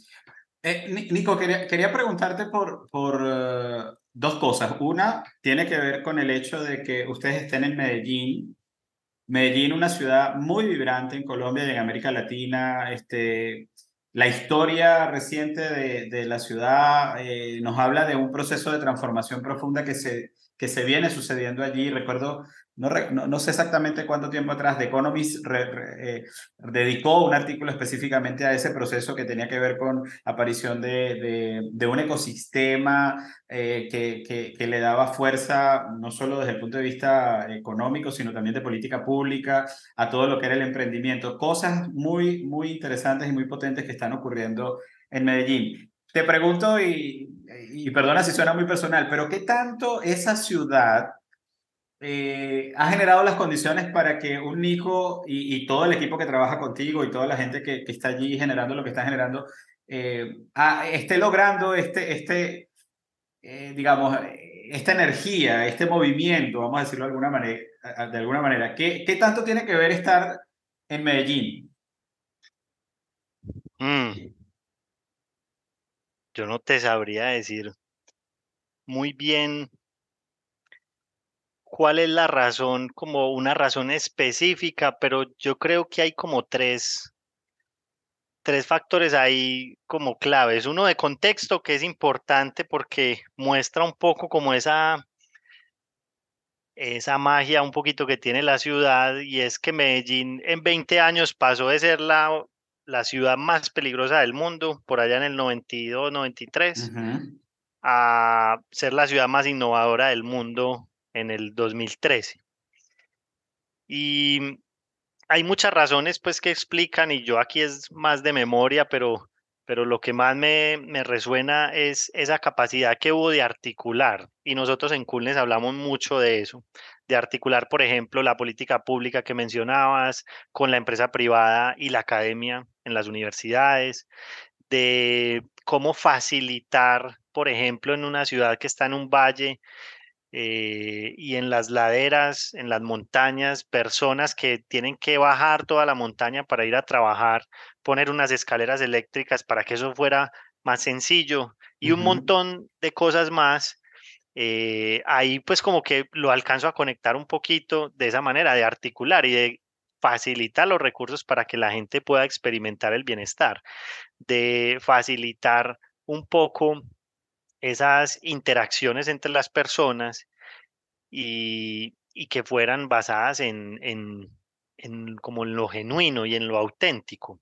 Eh, Nico, quería, quería, preguntarte por, por eh, dos cosas. Una tiene que ver con el hecho de que ustedes estén en Medellín. Medellín, una ciudad muy vibrante en Colombia y en América Latina. Este, la historia reciente de, de la ciudad eh, nos habla de un proceso de transformación profunda que se, que se viene sucediendo allí. Recuerdo no, no, sé exactamente cuánto tiempo atrás, The Economist eh, dedicó un artículo específicamente a ese proceso que tenía que ver con aparición de, de, un ecosistema eh, que, que, le daba fuerza, no solo desde el punto de vista económico, sino también de política pública, a todo lo que era el emprendimiento. Cosas muy, muy interesantes y muy potentes que están ocurriendo en Medellín. Te pregunto, y, y perdona si suena muy personal, pero ¿qué tanto esa ciudad eh, ha generado las condiciones para que un Nico y, todo el equipo que trabaja contigo y toda la gente que, está allí generando lo que está generando eh, esté logrando este, este eh, digamos, esta energía, este movimiento, vamos a decirlo de alguna manera. De alguna manera. ¿Qué, qué tanto tiene que ver estar en Medellín? Mm. Yo no te sabría decir muy bien cuál es la razón, como una razón específica, pero yo creo que hay como tres, tres factores ahí como claves. Uno de contexto que es importante porque muestra un poco como esa, esa magia un poquito que tiene la ciudad y es que Medellín en 20 años pasó de ser la, la ciudad más peligrosa del mundo, por allá en el 92, 93, a ser la ciudad más innovadora del mundo en el 2013. Y hay muchas razones pues que explican y yo aquí es más de memoria, pero, pero lo que más me, me resuena es esa capacidad que hubo de articular y nosotros en Culnes hablamos mucho de eso, de articular, por ejemplo, la política pública que mencionabas con la empresa privada y la academia en las universidades, de cómo facilitar, por ejemplo, en una ciudad que está en un valle, eh, y en las laderas, en las montañas, personas que tienen que bajar toda la montaña para ir a trabajar, poner unas escaleras eléctricas para que eso fuera más sencillo y un montón de cosas más. Eh, ahí pues como que lo alcanzo a conectar un poquito de esa manera, de articular y de facilitar los recursos para que la gente pueda experimentar el bienestar, de facilitar un poco esas interacciones entre las personas y, que fueran basadas en, en, como en lo genuino y en lo auténtico.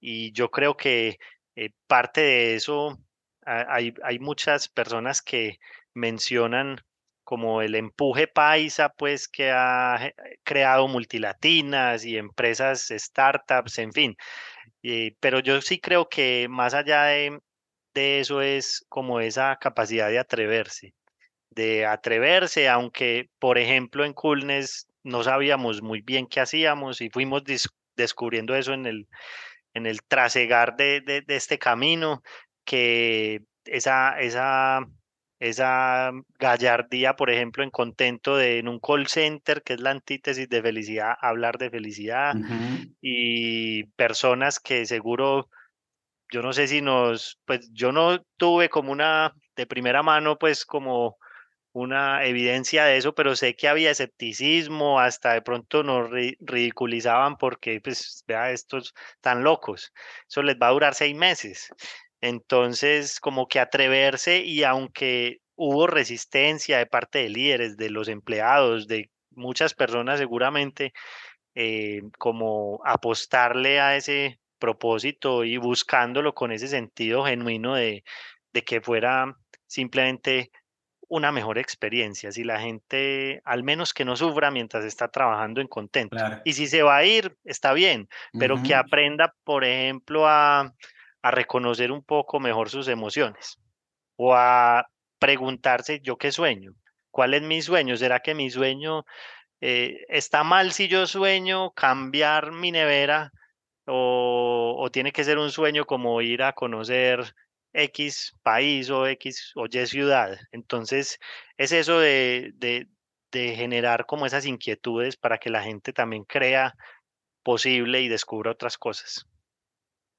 Y yo creo que eh, parte de eso, hay, hay muchas personas que mencionan como el empuje paisa, pues que ha creado multilatinas y empresas, startups, en fin. Eh, pero yo sí creo que más allá de, de eso es como esa capacidad de atreverse, de atreverse, aunque por ejemplo en Coolness no sabíamos muy bien qué hacíamos y fuimos descubriendo eso en el, en el trasegar de, de, este camino, que esa, esa, esa gallardía, por ejemplo, en contento de en un call center, que es la antítesis de felicidad, hablar de felicidad, y personas que seguro yo no sé si nos, pues yo no tuve como una de primera mano, pues como una evidencia de eso, pero sé que había escepticismo, hasta de pronto nos ridiculizaban porque, pues, vea, estos tan locos, eso les va a durar seis meses. Entonces, como que atreverse y aunque hubo resistencia de parte de líderes, de los empleados, de muchas personas seguramente, eh, como apostarle a ese propósito y buscándolo con ese sentido genuino de, que fuera simplemente una mejor experiencia, si la gente, al menos que no sufra mientras está trabajando en contento. Y si se va a ir, está bien, pero que aprenda, por ejemplo, a, reconocer un poco mejor sus emociones o a preguntarse, ¿yo qué sueño? ¿Cuál es mi sueño? ¿Será que mi sueño eh, está mal si yo sueño cambiar mi nevera o, tiene que ser un sueño como ir a conocer X país o X o Y ciudad. Entonces, es eso de, de, generar como esas inquietudes para que la gente también crea posible y descubra otras cosas.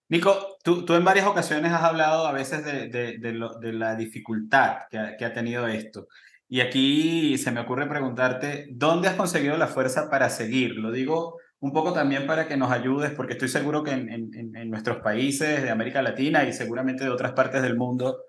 Nico, tú, tú en varias ocasiones has hablado a veces de, de, de la dificultad que ha, tenido esto. Y aquí se me ocurre preguntarte, ¿dónde has conseguido la fuerza para seguir? Lo digo un poco también para que nos ayudes, porque estoy seguro que en, en, nuestros países de América Latina y seguramente de otras partes del mundo,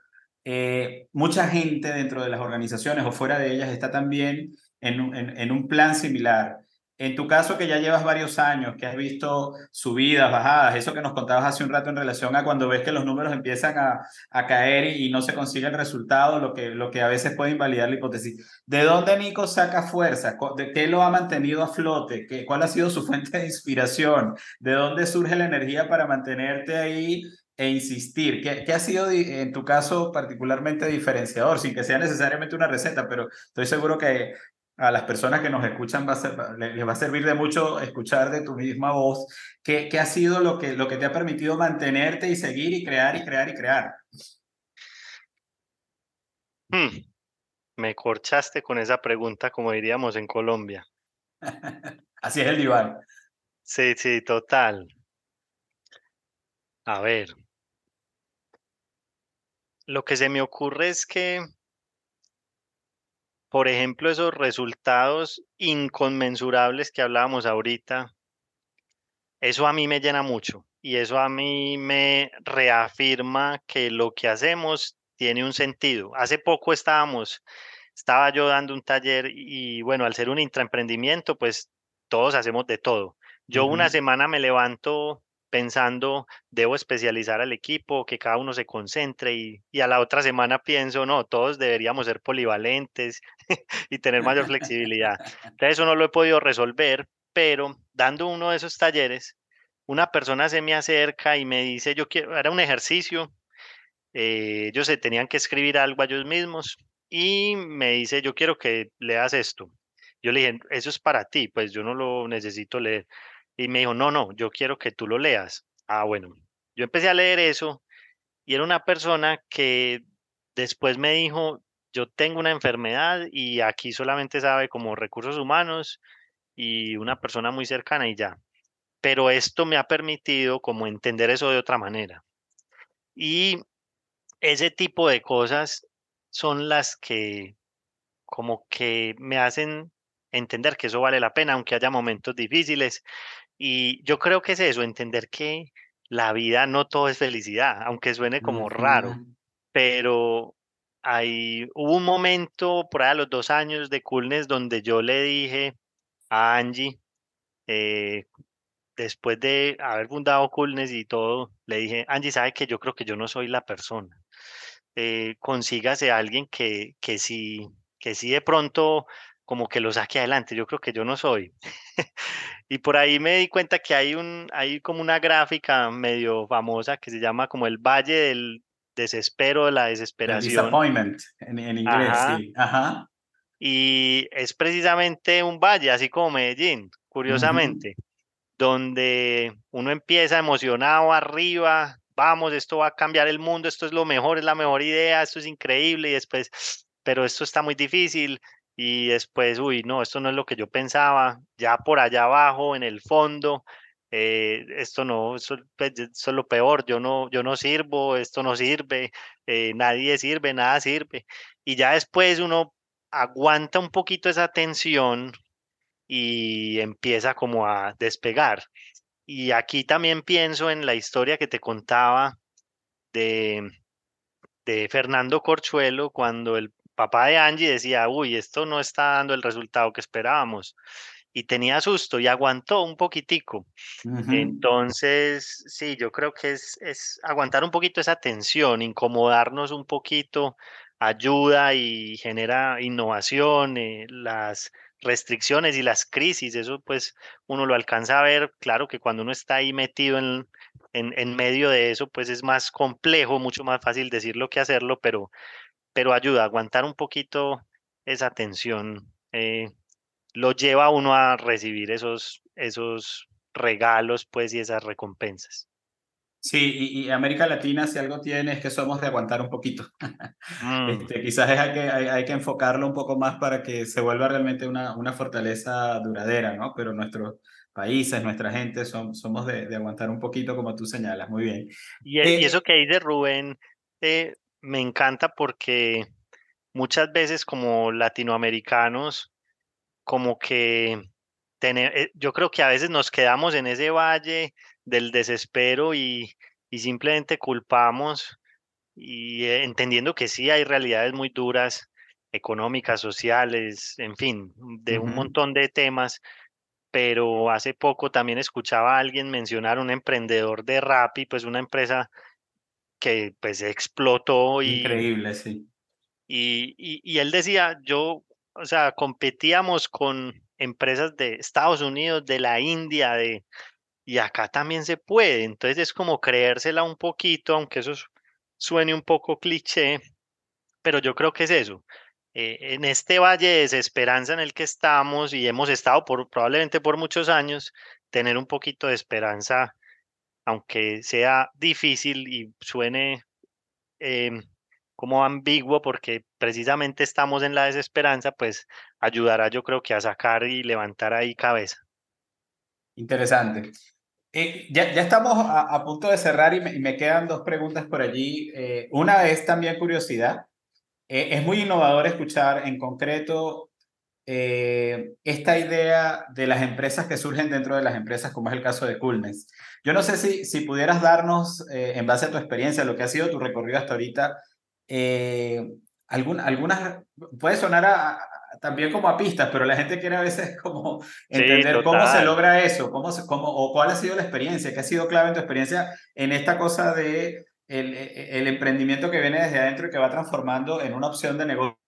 eh, mucha gente dentro de las organizaciones o fuera de ellas está también en, en un plan similar. En tu caso, que ya llevas varios años, que has visto subidas, bajadas, eso que nos contabas hace un rato en relación a cuando ves que los números empiezan a, a caer y, no se consigue el resultado, lo que, lo que a veces puede invalidar la hipótesis. ¿De dónde Nico saca fuerza? ¿De qué lo ha mantenido a flote? ¿Qué, ¿Cuál ha sido su fuente de inspiración? ¿De dónde surge la energía para mantenerte ahí e insistir. ¿Qué, ¿Qué, ha sido en tu caso particularmente diferenciador? Sin que sea necesariamente una receta, pero estoy seguro que a las personas que nos escuchan va a ser, les va a servir de mucho escuchar de tu misma voz qué, qué ha sido lo que, lo que te ha permitido mantenerte y seguir y crear y crear y crear. Hmm, me corchaste con esa pregunta, como diríamos en Colombia. *laughs* Así es el diván. Sí, sí, total. A ver. Lo que se me ocurre es que por ejemplo, esos resultados inconmensurables que hablábamos ahorita, eso a mí me llena mucho y eso a mí me reafirma que lo que hacemos tiene un sentido. Hace poco estábamos, estaba yo dando un taller y bueno, al ser un intraemprendimiento, pues todos hacemos de todo. Yo una semana me levanto pensando, debo especializar al equipo, que cada uno se concentre y, y a la otra semana pienso, no, todos deberíamos ser polivalentes *laughs* y tener mayor flexibilidad. *laughs* Entonces eso no lo he podido resolver, pero dando uno de esos talleres, una persona se me acerca y me dice, yo quiero, era un ejercicio, eh, ellos se tenían que escribir algo a ellos mismos y me dice, yo quiero que leas esto. Yo le dije, eso es para ti, pues yo no lo necesito leer. Y me dijo, no, no, yo quiero que tú lo leas. Ah, bueno, yo empecé a leer eso y era una persona que después me dijo, yo tengo una enfermedad y aquí solamente sabe como recursos humanos y una persona muy cercana y ya. Pero esto me ha permitido como entender eso de otra manera. Y ese tipo de cosas son las que como que me hacen entender que eso vale la pena, aunque haya momentos difíciles. Y yo creo que es eso, entender que la vida no todo es felicidad, aunque suene como raro, pero hay, hubo un momento por ahí a los dos años de Coolness donde yo le dije a Angie, eh, después de haber fundado Coolness y todo, le dije, Angie, sabe que yo creo que yo no soy la persona. Eh, consígase a alguien que, que sí, que sí de pronto como que lo saque adelante. Yo creo que yo no soy. *laughs* y por ahí me di cuenta que hay un, hay como una gráfica medio famosa que se llama como el Valle del Desespero, de la Desesperación. disappointment en, inglés, sí. Ajá. Y es precisamente un valle, así como Medellín, curiosamente, donde uno empieza emocionado arriba, vamos, esto va a cambiar el mundo, esto es lo mejor, es la mejor idea, esto es increíble, y después, pero esto está muy difícil, y después, uy, no, esto no es lo que yo pensaba, ya por allá abajo, en el fondo, eh, esto no, eso, pues, es lo peor, yo no, yo no sirvo, esto no sirve, eh, nadie sirve, nada sirve. Y ya después uno aguanta un poquito esa tensión y empieza como a despegar. Y aquí también pienso en la historia que te contaba de, de Fernando Corchuelo cuando el papá de Angie decía, uy, esto no está dando el resultado que esperábamos. Y tenía susto y aguantó un poquitico. Entonces, sí, yo creo que es, es aguantar un poquito esa tensión, incomodarnos un poquito, ayuda y genera innovación, eh, las restricciones y las crisis, eso pues uno lo alcanza a ver, claro que cuando uno está ahí metido en, en, en medio de eso, pues es más complejo, mucho más fácil decirlo que hacerlo, pero, pero ayuda a aguantar un poquito esa tensión, eh, lo lleva a uno a recibir esos, esos regalos, pues, y esas recompensas. Sí, y, América Latina, si algo tiene, es que somos de aguantar un poquito. *laughs* Mm. Este, quizás hay que, hay, que enfocarlo un poco más para que se vuelva realmente una, una fortaleza duradera, ¿no? Pero nuestros países, nuestra gente, son, somos de, de aguantar un poquito, como tú señalas. Muy bien. Y, y eh, eso que dice Rubén, eh, me encanta porque muchas veces como latinoamericanos, como que eh, yo creo que a veces nos quedamos en ese valle del desespero y, simplemente culpamos y eh, entendiendo que sí hay realidades muy duras, económicas, sociales, en fin, de un montón de temas, pero hace poco también escuchaba a alguien mencionar un emprendedor de Rappi, pues una empresa que pues explotó y... Increíble, sí. Y, y, él decía, yo, o sea, competíamos con empresas de Estados Unidos, de la India, de... Y acá también se puede. Entonces es como creérsela un poquito, aunque eso suene un poco cliché, pero yo creo que es eso. Eh, en este valle de desesperanza en el que estamos y hemos estado por, probablemente por muchos años, tener un poquito de esperanza aunque sea difícil y suene em, como ambiguo porque precisamente estamos en la desesperanza, pues ayudará yo creo que a sacar y levantar ahí cabeza. Interesante. Eh, ya, ya, estamos a, punto de cerrar y me, quedan dos preguntas por allí. Eh, una es también curiosidad. eh, es muy innovador escuchar en concreto eh, esta idea de las empresas que surgen dentro de las empresas, como es el caso de Coolness. Yo no sé si, si pudieras darnos, eh, en base a tu experiencia, lo que ha sido tu recorrido hasta ahorita, algún, algunas, puede sonar también como a pistas, pero la gente quiere a veces *laughs* como entender cómo se logra eso, cómo, cómo, o cuál ha sido la experiencia, qué ha sido clave en tu experiencia en esta cosa de el, el, emprendimiento que viene desde adentro y que va transformando en una opción de negocio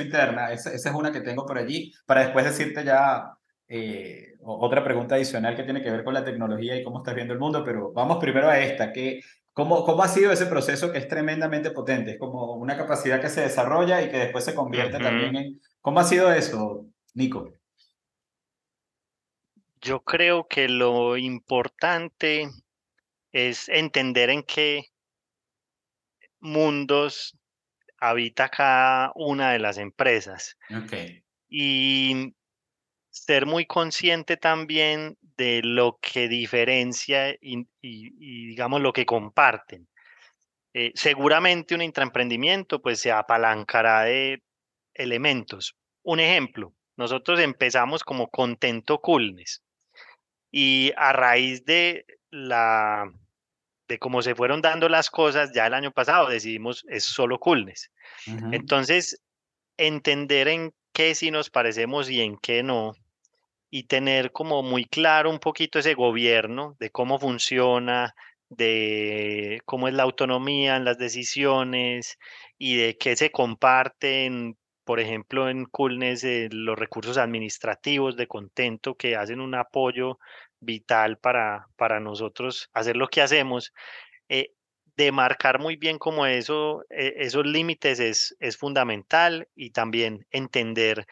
interna. Esa, esa es una que tengo por allí, para después decirte ya eh, otra pregunta adicional que tiene que ver con la tecnología y cómo estás viendo el mundo, pero vamos primero a esta, que, ¿cómo, ¿cómo ha sido ese proceso que es tremendamente potente? Es como una capacidad que se desarrolla y que después se convierte también en... ¿Cómo ha sido eso, Nico? Yo creo que lo importante es entender en qué mundos habita cada una de las empresas. Okay. Y ser muy consciente también de lo que diferencia y, digamos lo que comparten. Eh, seguramente un intraemprendimiento pues se apalancará de elementos. Un ejemplo, nosotros empezamos como Contento Coolness y a raíz de la de cómo se fueron dando las cosas, ya el año pasado decidimos es solo coolness. Entonces, entender en qué sí nos parecemos y en qué no, y tener como muy claro un poquito ese gobierno de cómo funciona, de cómo es la autonomía en las decisiones y de qué se comparten, por ejemplo, en Coolness, eh, los recursos administrativos de contento que hacen un apoyo vital para, para nosotros hacer lo que hacemos. Eh, de marcar muy bien como eso, eh, esos límites es, es fundamental y también entender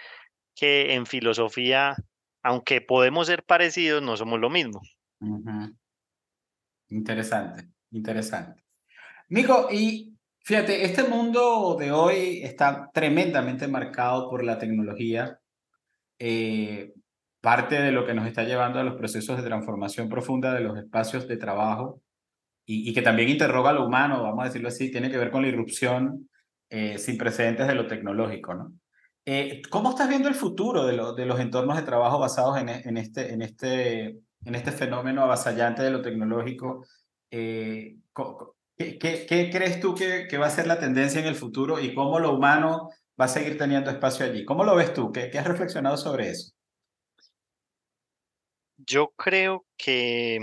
que en filosofía, aunque podemos ser parecidos, no somos lo mismo. Interesante, interesante. Mico, y fíjate, este mundo de hoy está tremendamente marcado por la tecnología. Eh, parte de lo que nos está llevando a los procesos de transformación profunda de los espacios de trabajo y, que también interroga a lo humano, vamos a decirlo así, tiene que ver con la irrupción eh, sin precedentes de lo tecnológico. ¿no? Eh, ¿Cómo estás viendo el futuro de, de los entornos de trabajo basados en, este, en, este, en este fenómeno avasallante de lo tecnológico? Eh, ¿qué, crees tú que, va a ser la tendencia en el futuro y cómo lo humano va a seguir teniendo espacio allí? ¿Cómo lo ves tú? ¿Qué, qué has reflexionado sobre eso? Yo creo que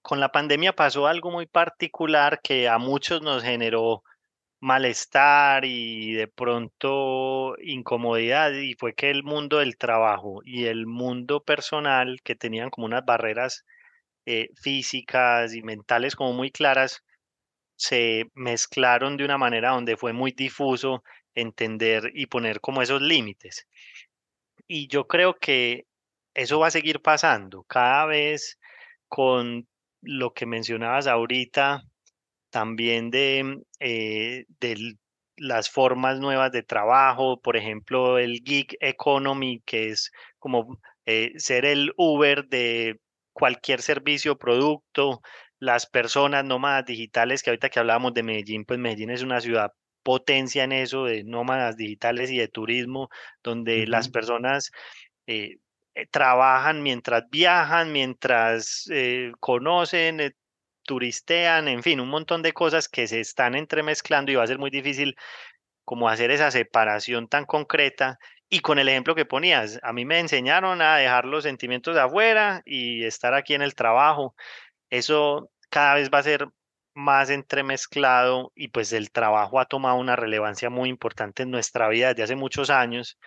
con la pandemia pasó algo muy particular que a muchos nos generó malestar y de pronto incomodidad y fue que el mundo del trabajo y el mundo personal que tenían como unas barreras eh, físicas y mentales como muy claras se mezclaron de una manera donde fue muy difuso entender y poner como esos límites. Y yo creo que eso va a seguir pasando. Cada vez con lo que mencionabas ahorita, también de, eh, las formas nuevas de trabajo, por ejemplo, el gig economy, que es como eh, ser el Uber de cualquier servicio o producto, las personas nómadas digitales, que ahorita que hablábamos de Medellín, pues Medellín es una ciudad potencia en eso de nómadas digitales y de turismo, donde las personas eh, eh, trabajan mientras viajan, mientras eh, conocen, eh, turistean, en fin, un montón de cosas que se están entremezclando y va a ser muy difícil como hacer esa separación tan concreta. Y con el ejemplo que ponías, a mí me enseñaron a dejar los sentimientos de afuera y estar aquí en el trabajo. Eso cada vez va a ser más entremezclado y pues el trabajo ha tomado una relevancia muy importante en nuestra vida desde hace muchos años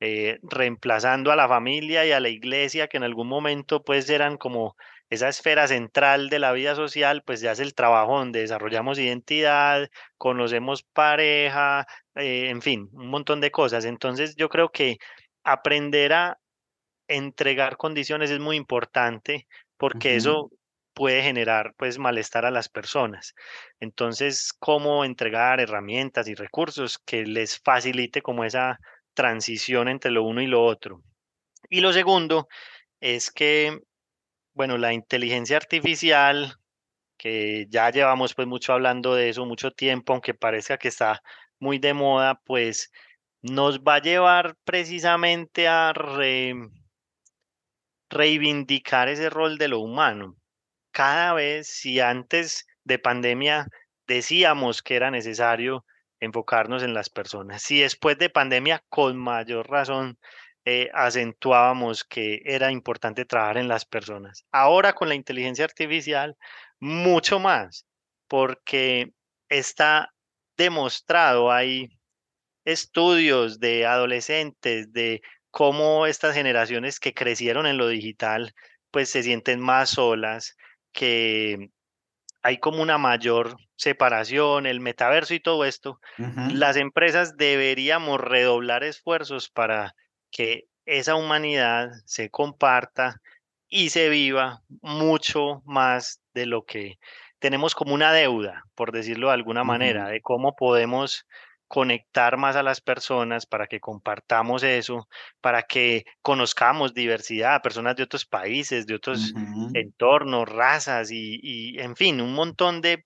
eh, reemplazando a la familia y a la iglesia, que en algún momento pues eran como esa esfera central de la vida social, pues ya es el trabajo donde desarrollamos identidad, conocemos pareja, eh, en fin, un montón de cosas. Entonces yo creo que aprender a entregar condiciones es muy importante porque eso puede generar pues malestar a las personas. Entonces, cómo entregar herramientas y recursos que les facilite como esa transición entre lo uno y lo otro. Y lo segundo es que, bueno, la inteligencia artificial que ya llevamos pues mucho hablando de eso, mucho tiempo, aunque parezca que está muy de moda, pues nos va a llevar precisamente a reivindicar ese rol de lo humano. Cada vez, si antes de pandemia decíamos que era necesario enfocarnos en las personas, si después de pandemia con mayor razón eh, acentuábamos que era importante trabajar en las personas. Ahora con la inteligencia artificial, mucho más, porque está demostrado, hay estudios de adolescentes, de cómo estas generaciones que crecieron en lo digital, pues se sienten más solas, que hay como una mayor separación, el metaverso y todo esto, las empresas deberíamos redoblar esfuerzos para que esa humanidad se comparta y se viva mucho más de lo que tenemos como una deuda, por decirlo de alguna manera, de cómo podemos conectar más a las personas para que compartamos eso, para que conozcamos diversidad, personas de otros países, de otros entornos, razas y, y, en fin, un montón de,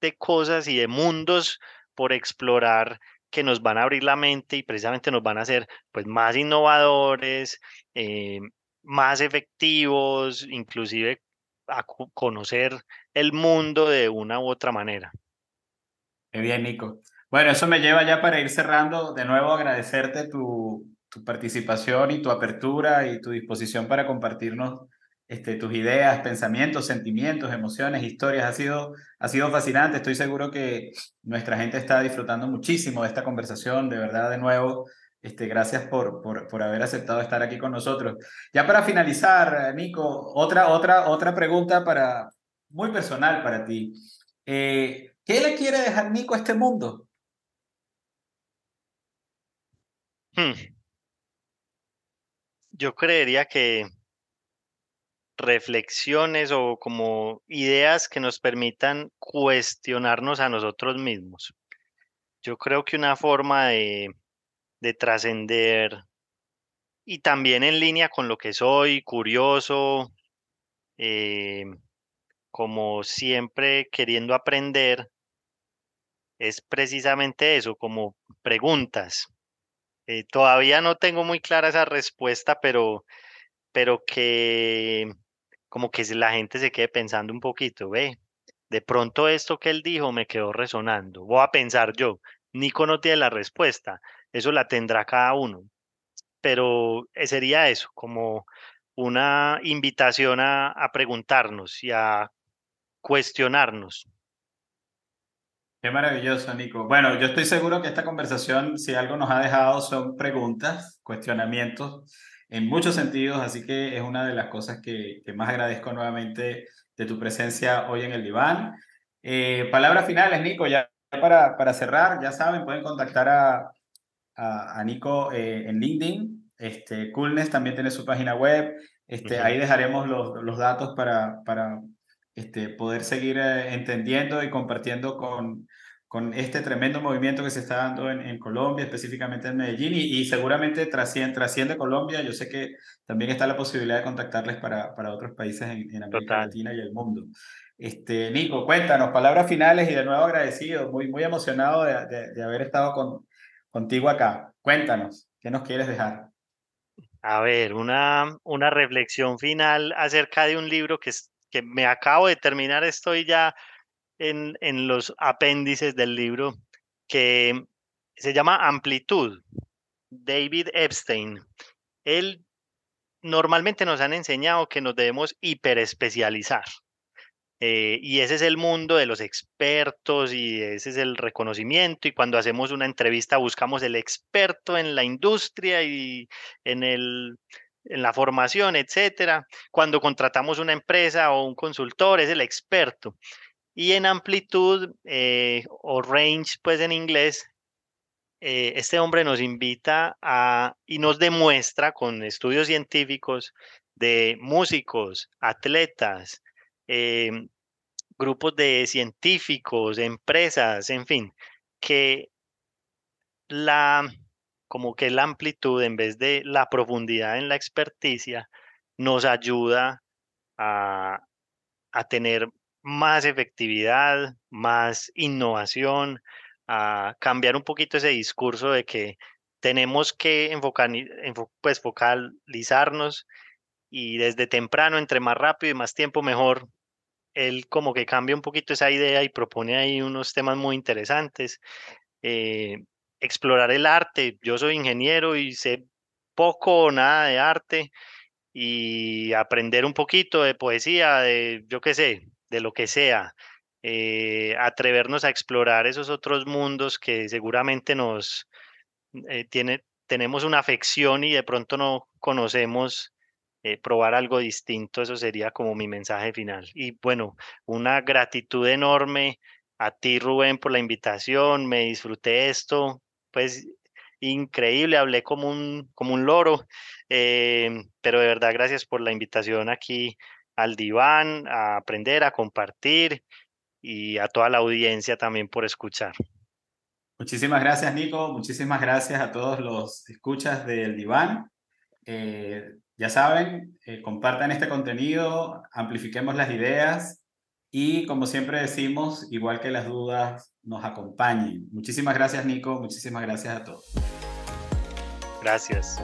de cosas y de mundos por explorar que nos van a abrir la mente y precisamente nos van a hacer pues más innovadores, eh, más efectivos, inclusive a conocer el mundo de una u otra manera. Qué bien, Nico. Bueno, eso me lleva ya para ir cerrando. De nuevo, agradecerte tu, tu participación y tu apertura y tu disposición para compartirnos este, tus ideas, pensamientos, sentimientos, emociones, historias. Ha sido, ha sido fascinante. Estoy seguro que nuestra gente está disfrutando muchísimo de esta conversación. De verdad, de nuevo, este, gracias por, por, por haber aceptado estar aquí con nosotros. Ya para finalizar, Nico, otra, otra, otra pregunta para, muy personal para ti. Eh, ¿Qué le quiere dejar Nico a este mundo? Hmm. Yo creería que reflexiones o como ideas que nos permitan cuestionarnos a nosotros mismos. Yo creo que una forma de, de trascender y también en línea con lo que soy, curioso, eh, como siempre queriendo aprender, es precisamente eso, como preguntas. Eh, todavía no tengo muy clara esa respuesta, pero, pero que como que la gente se quede pensando un poquito, ve, de pronto esto que él dijo me quedó resonando. Voy a pensar yo, Nico no tiene la respuesta, eso la tendrá cada uno. Pero eh, sería eso, como una invitación a, a preguntarnos y a cuestionarnos. Qué maravilloso, Nico. Bueno, yo estoy seguro que esta conversación, si algo nos ha dejado, son preguntas, cuestionamientos en muchos sentidos, así que es una de las cosas que, más agradezco nuevamente de tu presencia hoy en el diván. Eh, palabras finales, Nico, ya para, para cerrar, ya saben, pueden contactar a, a, Nico eh, en LinkedIn. Este, Coolness también tiene su página web. Este, Ahí dejaremos los, los datos para, para este, poder seguir eh, entendiendo y compartiendo con, con este tremendo movimiento que se está dando en, en Colombia, específicamente en Medellín, y, seguramente trasciende, trasciende, Colombia. Yo sé que también está la posibilidad de contactarles para, para otros países en, América Latina y el mundo. Este, Nico, cuéntanos, palabras finales y de nuevo agradecido, muy, muy emocionado de, de, haber estado con, contigo acá. Cuéntanos, ¿qué nos quieres dejar? A ver, una, una reflexión final acerca de un libro que es que me acabo de terminar, estoy ya en, en los apéndices del libro, que se llama Amplitud, David Epstein. Él normalmente nos han enseñado que nos debemos hiperespecializar. Eh, y ese es el mundo de los expertos y ese es el reconocimiento. Y cuando hacemos una entrevista buscamos el experto en la industria y en el en la formación, etcétera. Cuando contratamos una empresa o un consultor, es el experto. Y en amplitud eh, o range, pues en inglés, eh, este hombre nos invita a y nos demuestra con estudios científicos de músicos, atletas, em, grupos de científicos, empresas, en fin, que la como que la amplitud en vez de la profundidad en la experticia nos ayuda a, tener más efectividad, más innovación, a cambiar un poquito ese discurso de que tenemos que enfocar, pues, focalizarnos y desde temprano, entre más rápido y más tiempo, mejor. Él como que cambia un poquito esa idea y propone ahí unos temas muy interesantes. Eh, explorar el arte. Yo soy ingeniero y sé poco o nada de arte y aprender un poquito de poesía, de yo qué sé, de lo que sea. Eh, atrevernos a explorar esos otros mundos que seguramente nos eh, tiene, tenemos una afección y de pronto no conocemos. Eh, probar algo distinto, eso sería como mi mensaje final. Y bueno, una gratitud enorme a ti, Rubén, por la invitación. Me disfruté esto, pues increíble, hablé como un, como un loro, eh, pero de verdad gracias por la invitación aquí al diván, a aprender, a compartir y a toda la audiencia también por escuchar. Muchísimas gracias, Nico. Muchísimas gracias a todos los escuchas del diván. Eh, ya saben, eh, compartan este contenido, amplifiquemos las ideas y como siempre decimos, igual que las dudas nos acompañen. Muchísimas gracias Nico, muchísimas gracias a todos. Gracias.